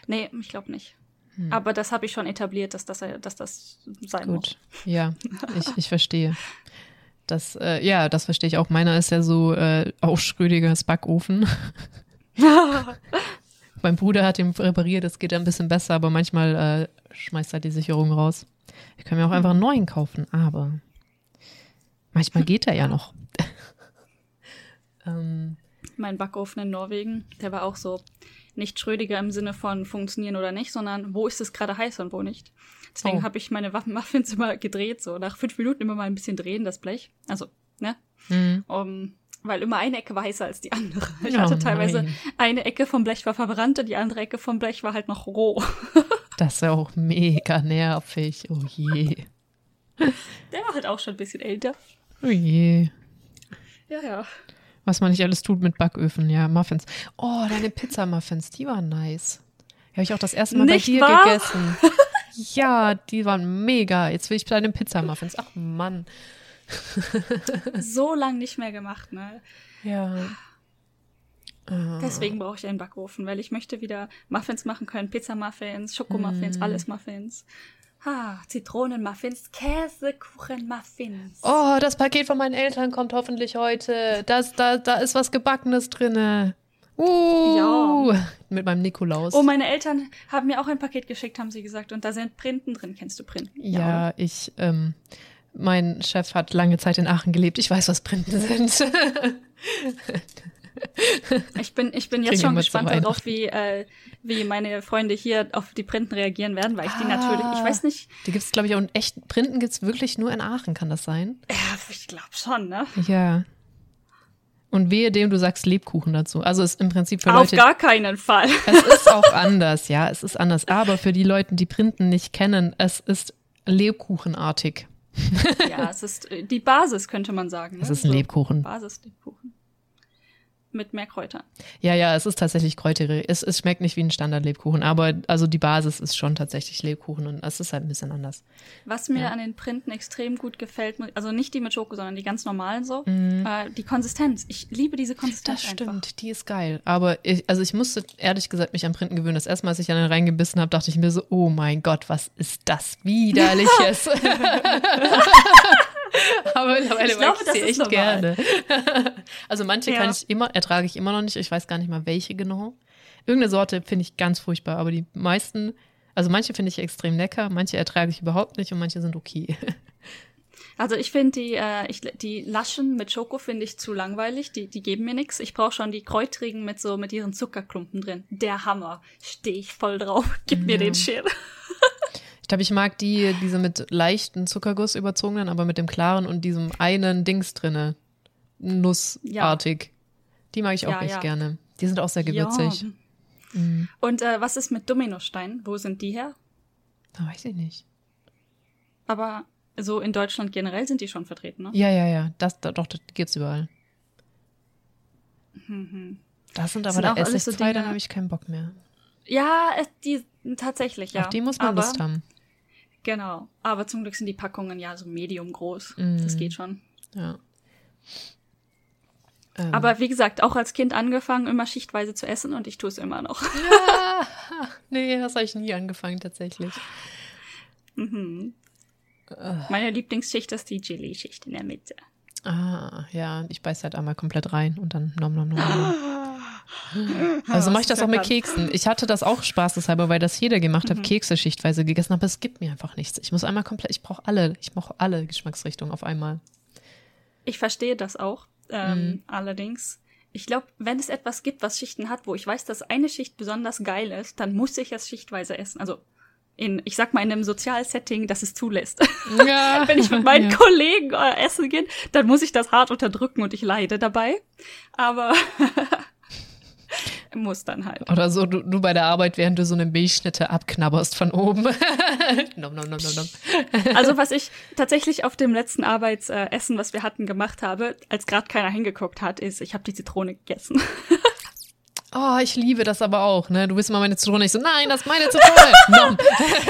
Nee, ich glaube nicht. Hm. Aber das habe ich schon etabliert, dass das, dass das sein Gut. muss. Ja, ich, ich verstehe. Das, äh, ja, das verstehe ich auch. Meiner ist ja so äh, Schrödigers Backofen. mein Bruder hat ihn repariert, das geht ein bisschen besser, aber manchmal äh, schmeißt er die Sicherung raus. Ich kann mir auch einfach einen neuen kaufen, aber Manchmal geht er ja noch. ähm, mein Backofen in Norwegen, der war auch so nicht Schrödiger im Sinne von funktionieren oder nicht, sondern wo ist es gerade heiß und wo nicht. Deswegen oh. habe ich meine Muffins immer gedreht, so nach fünf Minuten immer mal ein bisschen drehen, das Blech. Also, ne? Mhm. Um, weil immer eine Ecke war heißer als die andere. Ich oh, hatte teilweise nein. eine Ecke vom Blech war verbrannt und die andere Ecke vom Blech war halt noch roh. das ist ja auch mega nervig. Oh je. Der war halt auch schon ein bisschen älter. Oh je. Ja, ja. Was man nicht alles tut mit Backöfen, ja, Muffins. Oh, deine Pizza-Muffins, die waren nice. Die habe ich auch das erste Mal Nicht bei dir wahr? gegessen. Ja, die waren mega. Jetzt will ich deine Pizza-Muffins. Ach Mann. So lang nicht mehr gemacht, ne? Ja. Deswegen brauche ich einen Backofen, weil ich möchte wieder Muffins machen können. Pizza-Muffins, Mm. Schokomuffins, alles Muffins. Ah, Zitronenmuffins, Käsekuchenmuffins. Oh, das Paket von meinen Eltern kommt hoffentlich heute. Das, da, da ist was Gebackenes drinne. Uh, Mit meinem Nikolaus. Oh, meine Eltern haben mir auch ein Paket geschickt, haben sie gesagt. Und da sind Printen drin. Kennst du Printen? ja, ich, ähm, mein Chef hat lange Zeit in Aachen gelebt. Ich weiß, was Printen sind. Ich bin, ich bin Kriegen jetzt schon gespannt darauf, wie, äh, wie meine Freunde hier auf die Printen reagieren werden, weil ich die Ah. natürlich, ich weiß nicht, Die gibt es, glaube ich, auch in echt. Printen gibt es wirklich nur in Aachen, kann das sein? ja, ich glaube schon, ne? Ja. Und wehe dem, du sagst Lebkuchen dazu. Also ist im Prinzip für Auf Leute. gar keinen Fall. Es ist auch anders, ja, es ist anders. Aber für die Leute, die Printen nicht kennen, es ist Lebkuchenartig. ja, es ist äh, die Basis, könnte man sagen. Ne? Es ist ein Lebkuchen. Basis-Lebkuchen. Mit mehr Kräutern. Ja, ja, es ist tatsächlich kräuterig. Es, es schmeckt nicht wie ein Standard-Lebkuchen, aber also die Basis ist schon tatsächlich Lebkuchen und es ist halt ein bisschen anders. Was mir Ja. an den Printen extrem gut gefällt, also nicht die mit Schoko, sondern die ganz normalen so, Mhm. äh, die Konsistenz. Ich liebe diese Konsistenz Das einfach. stimmt, die ist geil. Aber ich, also ich musste ehrlich gesagt mich an Printen gewöhnen. Das erste Mal, als ich an den reingebissen habe, dachte ich mir so, oh mein Gott, was ist das Widerliches. Aber mittlerweile Ich glaube, mag ich das sie echt normal. gerne. Also manche Ja. kann ich immer, ertrage ich immer noch nicht. Ich weiß gar nicht mal welche genau. Irgendeine Sorte finde ich ganz furchtbar, aber die meisten, also manche finde ich extrem lecker, manche ertrage ich überhaupt nicht und manche sind okay. Also ich finde die, äh, ich, die Laschen mit Schoko finde ich zu langweilig. Die, die geben mir nichts. Ich brauche schon die kräutrigen mit so mit ihren Zuckerklumpen drin. Der Hammer. Stehe ich voll drauf. Gib mir Ja. den Shit. Ich glaube, ich mag die, diese mit leichten Zuckerguss überzogenen, aber mit dem klaren und diesem einen Dings drinne. Nussartig. Die mag ich auch Ja, echt ja. gerne. Die sind auch sehr gewürzig. Mhm. Und äh, was ist mit Dominosteinen? Wo sind die her? Da weiß ich nicht. Aber so in Deutschland generell sind die schon vertreten, ne? Ja, ja, ja. Das, da, doch, das gibt's überall. Mhm. Das sind aber sind da ich so zwei, dann Dinge- habe ich keinen Bock mehr. Ja, äh, die tatsächlich, ja. Auf die muss man Aber, Lust haben. Genau. Aber zum Glück sind die Packungen ja so medium groß. Mhm. Das geht schon. Ja. Ähm, Aber wie gesagt, auch als Kind angefangen, immer schichtweise zu essen und ich tue es immer noch. Ja, nee, das habe ich nie angefangen tatsächlich. Mhm. Meine Lieblingsschicht ist die Gelee-Schicht in der Mitte. Ah, ja, ich beiß halt einmal komplett rein und dann nom nom nom. nom. Also mache ich das auch mit Keksen. Ich hatte das auch spaßeshalber, weil das jeder gemacht hat, Kekse schichtweise gegessen, aber es gibt mir einfach nichts. Ich muss einmal komplett, ich brauche alle, ich brauche alle Geschmacksrichtungen auf einmal. Ich verstehe das auch. Ähm, Mhm. Allerdings, ich glaube, wenn es etwas gibt, was Schichten hat, wo ich weiß, dass eine Schicht besonders geil ist, dann muss ich es schichtweise essen. Also in, ich sag mal, in einem Sozialsetting, das es zulässt. Ja. wenn ich mit meinen ja. Kollegen äh, essen gehe, dann muss ich das hart unterdrücken und ich leide dabei. Aber muss dann halt. Oder so, du, du bei der Arbeit, während du so eine Milchschnitte abknabberst von oben. nom, nom, nom. Also was ich tatsächlich auf dem letzten Arbeitsessen, was wir hatten, gemacht habe, als gerade keiner hingeguckt hat, ist, ich habe die Zitrone gegessen. Oh, ich liebe das aber auch, ne? Du bist immer meine Zitrone. Ich so, nein, das ist meine Zitrone. nom.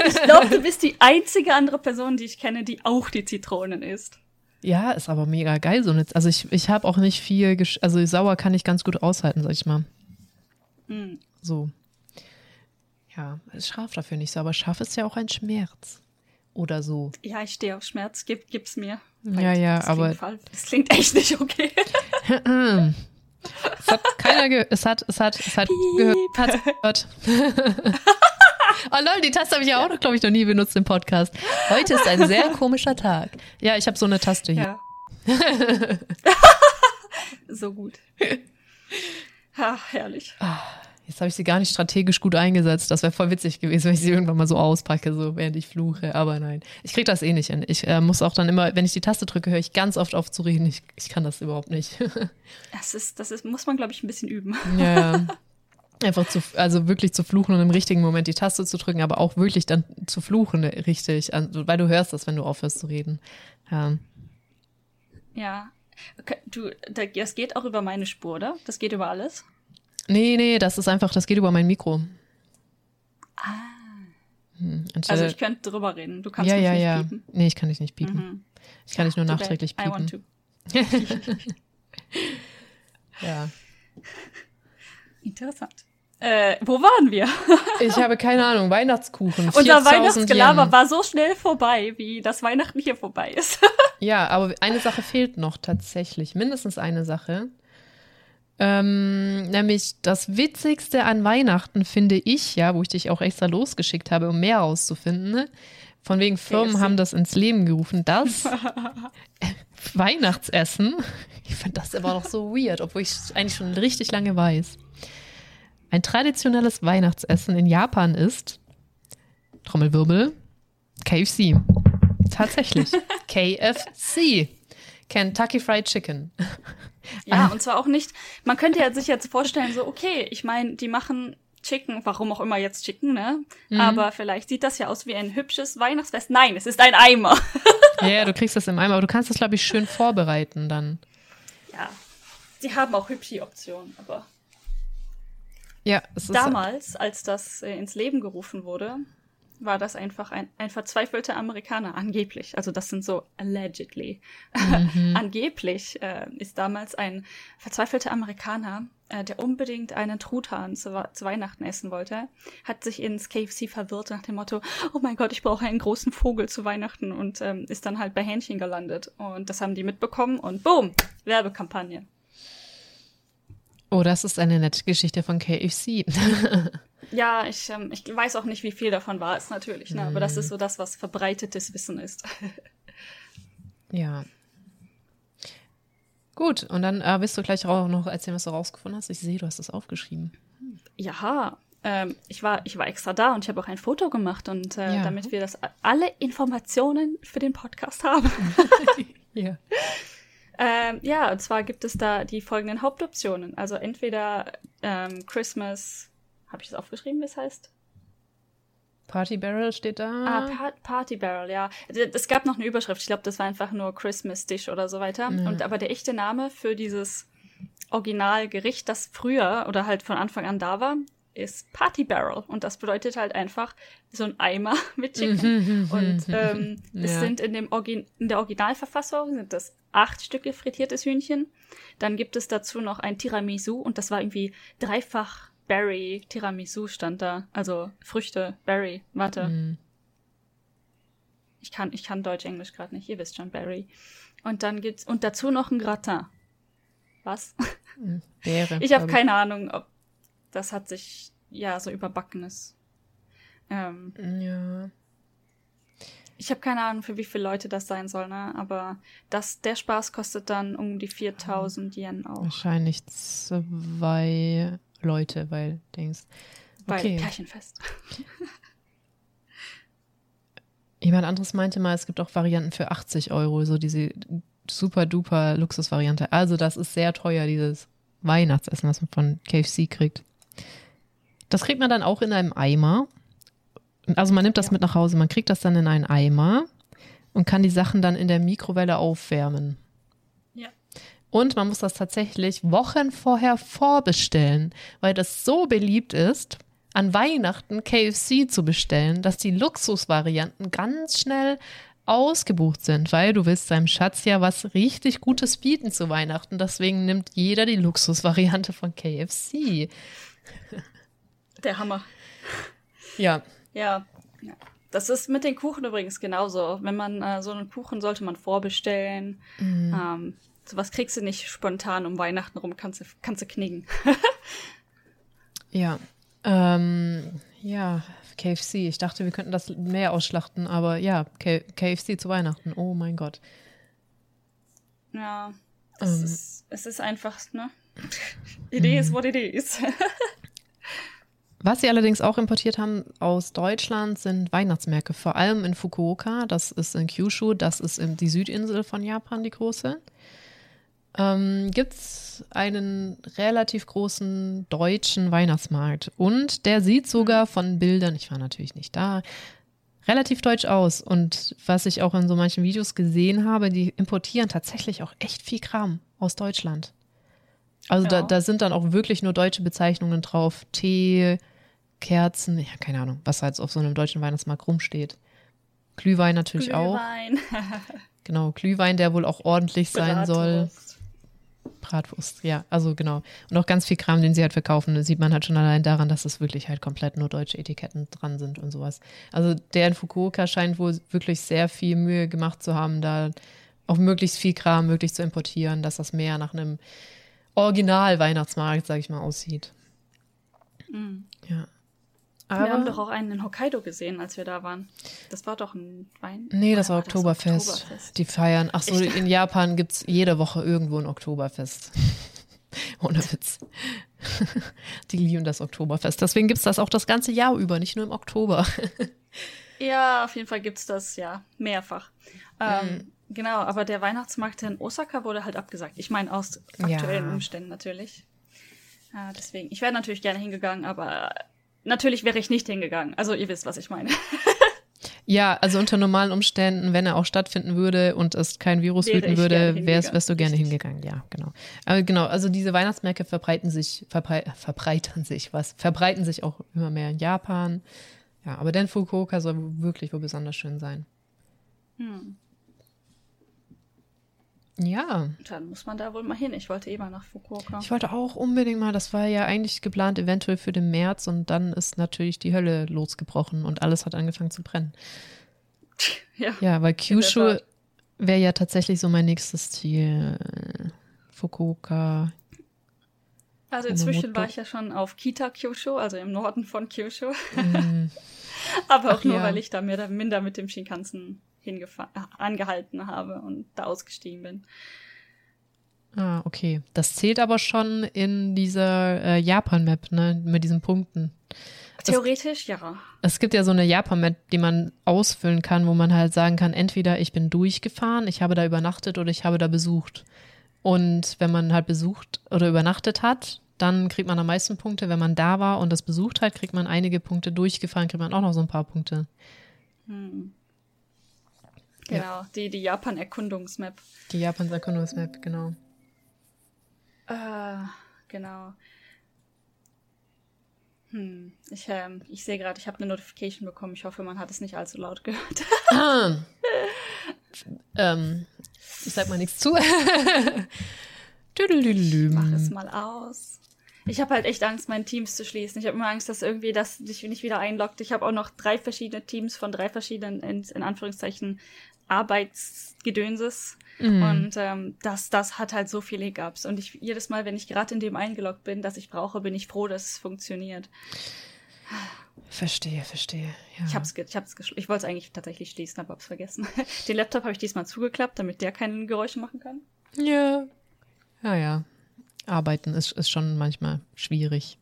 Ich glaube, du bist die einzige andere Person, die ich kenne, die auch die Zitronen isst. Ja, ist aber mega geil so eine. Also ich, ich habe auch nicht viel, also sauer kann ich ganz gut aushalten, sag ich mal. Mm. So. Ja, ist scharf dafür nicht so, aber scharf ist ja auch ein Schmerz. Oder so. Ja, ich stehe auf Schmerz, gib, gib's mir. Ja, ja, das aber- Klingt das klingt echt nicht okay. Es hat keiner gehört. Es hat, es hat, es hat gehört. Oh lol, die Taste habe ich ja auch noch, glaube ich, noch nie benutzt im Podcast. Heute ist ein sehr komischer Tag. Ja, ich habe so eine Taste hier. Ja. so gut. Ha, herrlich. Jetzt habe ich sie gar nicht strategisch gut eingesetzt. Das wäre voll witzig gewesen, wenn ich sie irgendwann mal so auspacke, so während ich fluche. Aber nein, ich krieg das eh nicht hin. Ich äh, muss auch dann immer, wenn ich die Taste drücke, höre ich ganz oft auf zu reden. Ich, ich kann das überhaupt nicht. Das ist, das ist, muss man, glaube ich, ein bisschen üben. ja. Einfach zu, also wirklich zu fluchen und im richtigen Moment die Taste zu drücken, aber auch wirklich dann zu fluchen, richtig. Also, weil du hörst das, wenn du aufhörst zu reden. Ja. Ja. Okay, du, das geht auch über meine Spur, oder? Das geht über alles? Nee, nee, das ist einfach, das geht über mein Mikro. Ah. Hm, also ich könnte drüber reden. Du kannst ja, mich ja, nicht ja. piepen. Nee, ich kann dich nicht piepen. Mhm. Ich kann dich nur nachträglich bad. I want piepen. to. Ja. Interessant. Äh, wo waren wir? Ich habe keine Ahnung, Weihnachtskuchen. Unser 4000 Weihnachtsgelaber Yen. war so schnell vorbei, wie das Weihnachten hier vorbei ist. Ja, aber eine Sache fehlt noch tatsächlich. Mindestens eine Sache. Ähm, nämlich das Witzigste an Weihnachten finde ich, ja, wo ich dich auch extra losgeschickt habe, um mehr rauszufinden. Ne? Von wegen Firmen haben das ins Leben gerufen. Das Weihnachtsessen, ich finde das aber noch so weird, obwohl ich es eigentlich schon richtig lange weiß. Ein traditionelles Weihnachtsessen in Japan ist, Trommelwirbel, KFC. Tatsächlich. KFC. Kentucky Fried Chicken. Ja, und zwar auch nicht, man könnte ja sich jetzt vorstellen, so, okay, ich meine, die machen Chicken, warum auch immer jetzt Chicken, ne? Aber vielleicht sieht das ja aus wie ein hübsches Weihnachtsfest. Nein, es ist ein Eimer. Ja, ja, du kriegst das im Eimer, aber du kannst das, glaube ich, schön vorbereiten dann. Ja, sie haben auch hübsche Optionen, aber Ja, es ist. damals, als das äh, ins Leben gerufen wurde, war das einfach ein, ein verzweifelter Amerikaner, angeblich. Also das sind so allegedly. angeblich äh, ist damals ein verzweifelter Amerikaner, äh, der unbedingt einen Truthahn zu, zu Weihnachten essen wollte, hat sich ins KFC verwirrt nach dem Motto, oh mein Gott, ich brauche einen großen Vogel zu Weihnachten und ähm, ist dann halt bei Hähnchen gelandet. Und das haben die mitbekommen und boom, Werbekampagne. Oh, das ist eine nette Geschichte von KFC. Ja, ich, ähm, ich weiß auch nicht, wie viel davon wahr ist, natürlich, ne? aber das ist so das, was verbreitetes Wissen ist. ja. Gut, und dann äh, willst du gleich auch noch erzählen, was du rausgefunden hast. Ich sehe, du hast das aufgeschrieben. ja, ähm, ich, war, ich war extra da und ich habe auch ein Foto gemacht und äh, Ja. damit wir das alle Informationen für den Podcast haben. Ja. Ähm, ja, und zwar gibt es da die folgenden Hauptoptionen. Also entweder ähm, Christmas, habe ich das aufgeschrieben, wie es heißt? Party Barrel steht da. Ah, pa Party Barrel, ja. Es gab noch eine Überschrift. Ich glaube, das war einfach nur Christmas Dish oder so weiter. Und aber der echte Name für dieses Originalgericht, das früher oder halt von Anfang an da war, ist Party Barrel. Und das bedeutet halt einfach so ein Eimer mit Chicken. Und ähm, es Ja. sind in, dem in der Originalverfassung sind das acht Stücke frittiertes Hühnchen. Dann gibt es dazu noch ein Tiramisu und das war irgendwie dreifach Berry Tiramisu stand da. Also Früchte, Berry, warte. Mhm. Ich kann, ich kann Deutsch, Englisch gerade nicht. Ihr wisst schon, Berry. Und dann gibt's, und dazu noch ein Gratin. Was? Beere. Ich habe keine Ahnung, ob das hat sich, ja, so überbacken ist. Ähm, Ja. Ich habe keine Ahnung, für wie viele Leute das sein soll, ne? Aber das, der Spaß kostet dann um die 4000 Yen auch. Wahrscheinlich zwei Leute, weil Dings. Weil Okay. Pärchenfest. Jemand anderes meinte mal, es gibt auch Varianten für 80 Euro, so diese super duper Luxusvariante. Also das ist sehr teuer, dieses Weihnachtsessen, was man von KFC kriegt. Das kriegt man dann auch in einem Eimer. Also man nimmt das Ja. mit nach Hause, man kriegt das dann in einen Eimer und kann die Sachen dann in der Mikrowelle aufwärmen. Ja. Und man muss das tatsächlich Wochen vorher vorbestellen, weil das so beliebt ist, an Weihnachten KFC zu bestellen, dass die Luxusvarianten ganz schnell ausgebucht sind, weil du willst deinem Schatz ja was richtig Gutes bieten zu Weihnachten. Deswegen nimmt jeder die Luxusvariante von KFC. Der Hammer. Ja, Ja. ja. Das ist mit den Kuchen übrigens genauso. Wenn man äh, so einen Kuchen sollte man vorbestellen. Ähm, sowas kriegst du nicht spontan um Weihnachten rum, kannst du, kannst du knicken. ja. Ähm, ja, KFC. Ich dachte, wir könnten das mehr ausschlachten, aber ja, K KFC zu Weihnachten. Oh mein Gott. Ja. Es, Ähm. ist, es ist einfach, ne? It is what it is. Was sie allerdings auch importiert haben aus Deutschland sind Weihnachtsmärkte, vor allem in Fukuoka, das ist in Kyushu, das ist in die Südinsel von Japan, die große. ähm, gibt es einen relativ großen deutschen Weihnachtsmarkt. Und der sieht sogar von Bildern, ich war natürlich nicht da, relativ deutsch aus. Und was ich auch in so manchen Videos gesehen habe, die importieren tatsächlich auch echt viel Kram aus Deutschland. Also ja. da, da sind dann auch wirklich nur deutsche Bezeichnungen drauf. Tee, Kerzen, ja, keine Ahnung, was halt auf so einem deutschen Weihnachtsmarkt rumsteht. Glühwein natürlich Glühwein. auch. genau, Glühwein, der wohl auch ordentlich sein Bratwurst. soll. Bratwurst, ja, also genau. Und auch ganz viel Kram, den sie halt verkaufen, sieht man halt schon allein daran, dass es wirklich halt komplett nur deutsche Etiketten dran sind und sowas. Also der in Fukuoka scheint wohl wirklich sehr viel Mühe gemacht zu haben, da auch möglichst viel Kram möglich zu importieren, dass das mehr nach einem Original-Weihnachtsmarkt, sag ich mal, aussieht. Mhm. Ja. Aber wir haben doch auch einen in Hokkaido gesehen, als wir da waren. Das war doch ein Wein. Nee, das war, war Oktoberfest. das Oktoberfest. Die feiern. Ach so, in Japan gibt es jede Woche irgendwo ein Oktoberfest. Ohne Witz. Die lieben das Oktoberfest. Deswegen gibt es das auch das ganze Jahr über, nicht nur im Oktober. ja, auf jeden Fall gibt es das, ja, mehrfach. Ähm, mhm. Genau, aber der Weihnachtsmarkt in Osaka wurde halt abgesagt. Ich meine, aus aktuellen ja. Umständen natürlich. Äh, deswegen, ich wäre natürlich gerne hingegangen, aber natürlich wäre ich nicht hingegangen. Also ihr wisst, was ich meine. ja, also unter normalen Umständen, wenn er auch stattfinden würde und es kein Virus wäre wüten würde, wärst, wärst du gerne hingegangen. Ja, genau. Aber genau, also diese Weihnachtsmärkte verbreiten sich, verbrei verbreitern sich, was? Verbreiten sich auch immer mehr in Japan. Ja, aber denn Fukuoka soll wirklich wohl besonders schön sein. Hm. Ja. Dann muss man da wohl mal hin. Ich wollte eh mal nach Fukuoka. Ich wollte auch unbedingt mal. Das war ja eigentlich geplant, eventuell für den März. Und dann ist natürlich die Hölle losgebrochen und alles hat angefangen zu brennen. Ja, ja weil Kyushu wäre ja tatsächlich so mein nächstes Ziel. Fukuoka. Also inzwischen war ich ja schon auf Kita Kyushu, also im Norden von Kyushu. Mm. Aber auch Ach, nur, ja. weil ich da mehr oder minder mit dem Shinkansen angehalten habe und da ausgestiegen bin. Ah, okay. Das zählt aber schon in dieser äh, Japan-Map, ne, mit diesen Punkten. Theoretisch, es, ja. Es gibt ja so eine Japan-Map, die man ausfüllen kann, wo man halt sagen kann, entweder ich bin durchgefahren, ich habe da übernachtet oder ich habe da besucht. Und wenn man halt besucht oder übernachtet hat, dann kriegt man am meisten Punkte. Wenn man da war und das besucht hat, kriegt man einige Punkte. Durchgefahren kriegt man auch noch so ein paar Punkte. Hm. Genau, ja. die, die Japan-Erkundungsmap. Die Japans-Erkundungsmap, genau. Äh, genau. Hm, ich, ähm, ich sehe gerade, ich habe eine Notification bekommen. Ich hoffe, man hat es nicht allzu laut gehört. ah. ähm, ich sag mal nichts zu. ich mach es mal aus. Ich habe halt echt Angst, meine Teams zu schließen. Ich habe immer Angst, dass irgendwie das dich nicht wieder einloggt. Ich habe auch noch drei verschiedene Teams von drei verschiedenen, in, in Anführungszeichen, Arbeitsgedönses. Mhm. Und ähm, das, das hat halt so viele Hiccups. Und ich jedes Mal, wenn ich gerade in dem eingeloggt bin, das ich brauche, bin ich froh, dass es funktioniert. Verstehe, verstehe. Ja. Ich hab's, ich hab's Ich wollte es eigentlich tatsächlich schließen, aber hab's vergessen. Den Laptop habe ich diesmal zugeklappt, damit der keine Geräusche machen kann. Ja. Ja, ja. Arbeiten ist, ist schon manchmal schwierig.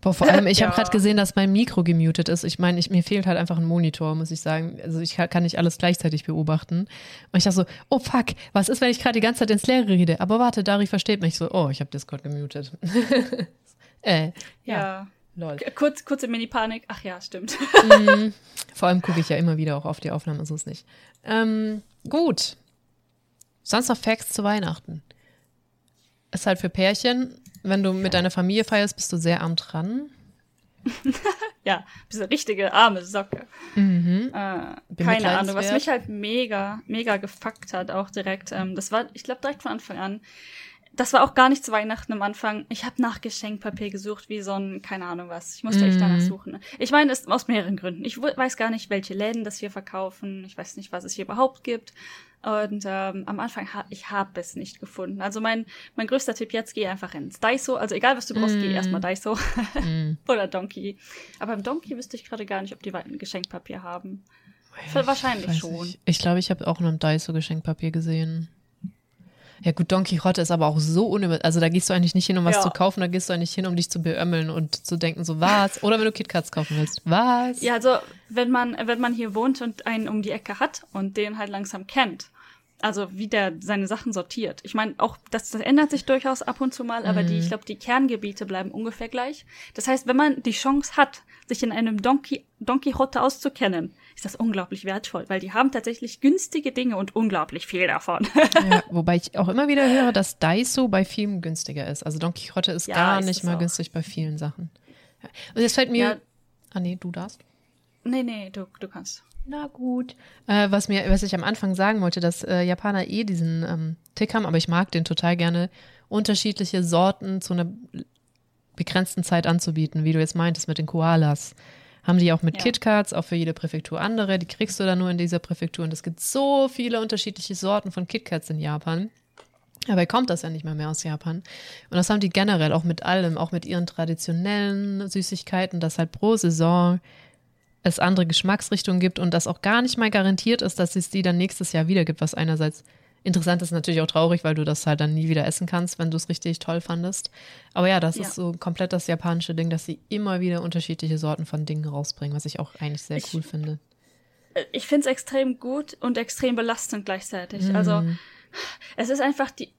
Boah, vor allem, ich ja. habe gerade gesehen, dass mein Mikro gemutet ist. Ich meine, mir fehlt halt einfach ein Monitor, muss ich sagen. Also ich kann nicht alles gleichzeitig beobachten. Und ich dachte so, oh fuck, was ist, wenn ich gerade die ganze Zeit ins Leere rede? Aber warte, Dari versteht mich so, oh, ich habe Discord gemutet. äh, ja. ja. Lol. Kurz, kurze Mini-Panik. Ach ja, stimmt. mm, vor allem gucke ich ja immer wieder auch auf die Aufnahme, so ist nicht. Ähm, gut. Sonst noch Facts zu Weihnachten. Ist halt für Pärchen wenn du mit deiner Familie feierst, bist du sehr arm dran. ja, bist eine richtige arme Socke. Mhm. Äh, keine Ahnung, was mich halt mega, mega gefuckt hat, auch direkt. Ähm, das war, ich glaube, direkt von Anfang an. Das war auch gar nicht zu Weihnachten am Anfang. Ich habe nach Geschenkpapier gesucht, wie so ein, keine Ahnung was. Ich musste mhm. echt danach suchen. Ich meine, es aus mehreren Gründen. Ich weiß gar nicht, welche Läden das hier verkaufen. Ich weiß nicht, was es hier überhaupt gibt. Und ähm, am Anfang, ha ich habe es nicht gefunden. Also mein, mein größter Tipp jetzt, geh einfach ins Daiso. Also egal, was du brauchst, mm. geh erstmal Daiso. mm. Oder Donkey. Aber im Donkey wüsste ich gerade gar nicht, ob die ein Geschenkpapier haben. Ich Wahrscheinlich schon. Nicht. Ich glaube, ich habe auch nur im Daiso Geschenkpapier gesehen. Ja gut, Don Quixote ist aber auch so unüber... Also da gehst du eigentlich nicht hin, um was ja. zu kaufen, da gehst du eigentlich hin, um dich zu beömmeln und zu denken, so was. Oder wenn du KitKats kaufen willst, was? Ja, also wenn man, wenn man hier wohnt und einen um die Ecke hat und den halt langsam kennt, Also wie der seine Sachen sortiert. Ich meine, auch das, das ändert sich durchaus ab und zu mal, aber die, ich glaube, die Kerngebiete bleiben ungefähr gleich. Das heißt, wenn man die Chance hat, sich in einem Donkey, Don Quixote auszukennen, ist das unglaublich wertvoll, weil die haben tatsächlich günstige Dinge und unglaublich viel davon. Ja, wobei ich auch immer wieder höre, dass Daiso bei vielen günstiger ist. Also Don Quixote ist Ja, gar ist nicht mal auch. günstig bei vielen Sachen. Ja. Und jetzt fällt mir. Ja. Ah nee, du darfst. nee, nee, du, du kannst. Na gut. Äh, was mir, was ich am Anfang sagen wollte, dass äh, Japaner eh diesen ähm, Tick haben, aber ich mag den total gerne, unterschiedliche Sorten zu einer begrenzten Zeit anzubieten, wie du jetzt meintest mit den Koalas. Haben die auch mit Ja. KitKats, auch für jede Präfektur andere. Die kriegst du dann nur in dieser Präfektur. Und es gibt so viele unterschiedliche Sorten von KitKats in Japan. Dabei kommt das ja nicht mehr mehr aus Japan. Und das haben die generell auch mit allem, auch mit ihren traditionellen Süßigkeiten, dass halt pro Saison es andere Geschmacksrichtungen gibt und das auch gar nicht mal garantiert ist, dass es die dann nächstes Jahr wieder gibt, was einerseits interessant ist, natürlich auch traurig, weil du das halt dann nie wieder essen kannst, wenn du es richtig toll fandest. Aber ja, das Ja. ist so komplett das japanische Ding, dass sie immer wieder unterschiedliche Sorten von Dingen rausbringen, was ich auch eigentlich sehr Ich- cool finde. Äh, Ich finde es extrem gut und extrem belastend gleichzeitig. Also es ist einfach die,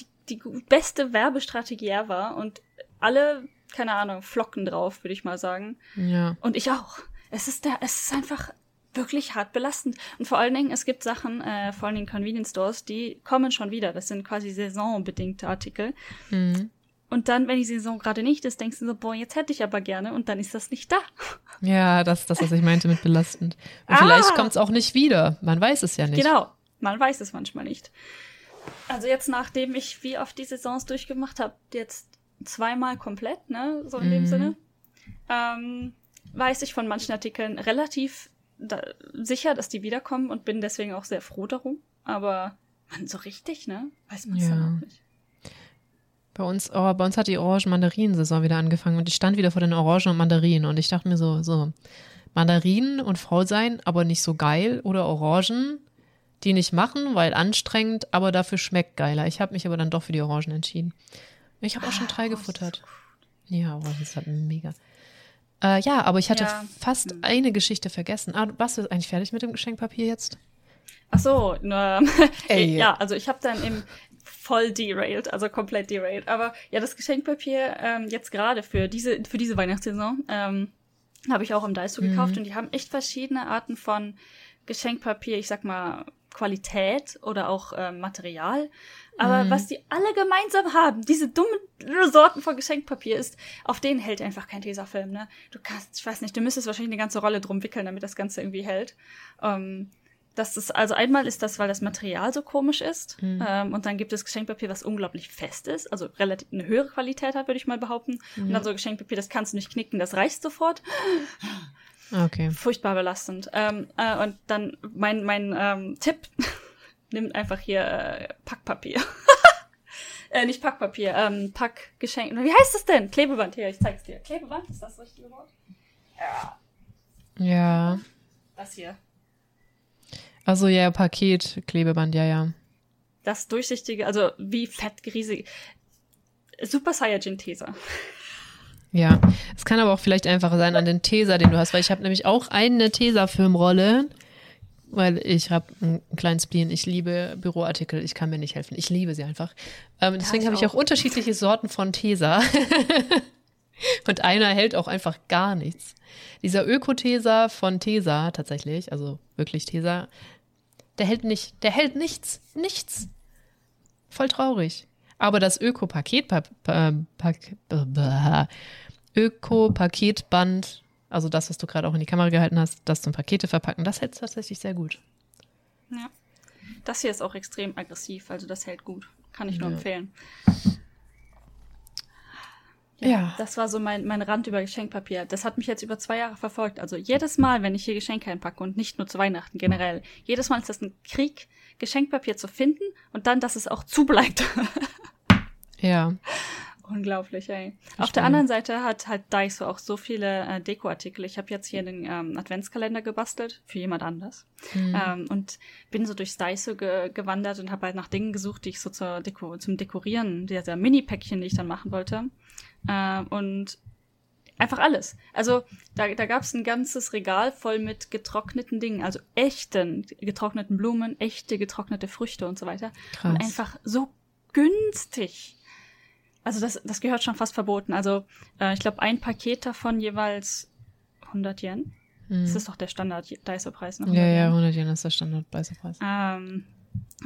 die, die beste Werbestrategie ever und alle, keine Ahnung, flocken drauf, würde ich mal sagen. Ja. Und ich auch. Es ist der, es ist einfach wirklich hart belastend. Und vor allen Dingen, es gibt Sachen, äh, vor allen Dingen Convenience Stores, die kommen schon wieder. Das sind quasi saisonbedingte Artikel. Mhm. Und dann, wenn die Saison gerade nicht ist, denkst du so, boah, jetzt hätte ich aber gerne und dann ist das nicht da. Ja, das ist das, was ich meinte mit belastend. Und Ah! vielleicht kommt es auch nicht wieder. Man weiß es ja nicht. Genau. Man weiß es manchmal nicht. Also jetzt, nachdem ich wie oft die Saisons durchgemacht habe, jetzt zweimal komplett, ne, so in dem Mhm. Sinne, ähm, weiß ich von manchen Artikeln relativ da, sicher, dass die wiederkommen und bin deswegen auch sehr froh darum. Aber man, so richtig, ne, weiß man es Ja. auch nicht. Bei uns, oh, bei uns hat die Orangen-Mandarinen-Saison wieder angefangen und ich stand wieder vor den Orangen und Mandarinen und ich dachte mir so, so, Mandarinen und faul sein, aber nicht so geil oder Orangen, die nicht machen, weil anstrengend, aber dafür schmeckt geiler. Ich habe mich aber dann doch für die Orangen entschieden. Ich habe auch schon drei Orangen gefuttert. Ja, Orangen ist halt mega. Äh, ja, aber ich hatte Ja. fast eine Geschichte vergessen. Ah, warst du eigentlich fertig mit dem Geschenkpapier jetzt? Ach so, nur, Ey. ja, also ich habe dann eben voll derailed, also komplett derailed. Aber ja, das Geschenkpapier ähm, jetzt gerade für diese für diese Weihnachtssaison ähm, habe ich auch im Daiso gekauft und die haben echt verschiedene Arten von Geschenkpapier, ich sag mal Qualität oder auch ähm, Material. Aber was die alle gemeinsam haben, diese dummen Sorten von Geschenkpapier ist, auf denen hält einfach kein Tesafilm, ne? Du kannst, ich weiß nicht, du müsstest wahrscheinlich eine ganze Rolle drum wickeln, damit das Ganze irgendwie hält. Ähm, das ist, also einmal ist das, weil das Material so komisch ist. Ähm, und dann gibt es Geschenkpapier, was unglaublich fest ist, also relativ eine höhere Qualität hat, würde ich mal behaupten. Und dann so Geschenkpapier, das kannst du nicht knicken, das reißt sofort. Okay. Furchtbar belastend. Ähm, äh, und dann mein, mein ähm, Tipp, nimm einfach hier äh, Packpapier. äh, nicht Packpapier, ähm, Packgeschenk. Wie heißt das denn? Klebeband. Hier, ich zeig's dir. Klebeband, ist das das richtige Wort? Ja, Ja. das hier. Also ja, Paket, Klebeband, ja, ja. Das durchsichtige, also wie fett, riesig. Super Saiyajin Taser. Ja, es kann aber auch vielleicht einfacher sein an den Tesa, den du hast, weil ich habe nämlich auch eine Tesa-Filmrolle, weil ich habe einen kleinen Spleen. Ich liebe Büroartikel, ich kann mir nicht helfen. Ich liebe sie einfach. Ähm, deswegen habe ich auch unterschiedliche Sorten von Tesa. Und einer hält auch einfach gar nichts. Dieser Öko-Tesa von Tesa tatsächlich, also wirklich Tesa, der hält nicht, der hält nichts, nichts. Voll traurig. Aber das blah. Öko-Paketband, also das, was du gerade auch in die Kamera gehalten hast, das zum Pakete verpacken, das hält tatsächlich sehr gut. Ja. Das hier ist auch extrem aggressiv, also das hält gut. Kann ich nur Ja. empfehlen. Ja. Das war so mein, mein Rand über Geschenkpapier. Das hat mich jetzt über zwei Jahre verfolgt. Also jedes Mal, wenn ich hier Geschenke einpacke und nicht nur zu Weihnachten generell, jedes Mal ist das ein Krieg, Geschenkpapier zu finden und dann, dass es auch zubleibt. Ja. Unglaublich, ey. Auf Verstehe. der anderen Seite hat halt Daiso auch so viele äh, Dekoartikel. Ich habe jetzt hier den ähm, Adventskalender gebastelt für jemand anders ähm, und bin so durchs Daiso ge gewandert und habe halt nach Dingen gesucht, die ich so zur Deko zum Dekorieren, dieser Mini-Päckchen, die ich dann machen wollte. Ähm, und Einfach alles. Also da, da gab es ein ganzes Regal voll mit getrockneten Dingen, also echten getrockneten Blumen, echte getrocknete Früchte und so weiter. Krass. Und einfach so günstig. Also das, das gehört schon fast verboten. Also äh, ich glaube, ein Paket davon jeweils 100 Yen. Mhm. Das ist doch der Standard-Daiso-Preis. Ne? Ja, ja, 100 Yen ist der Standard-Daiso-Preis. Ähm,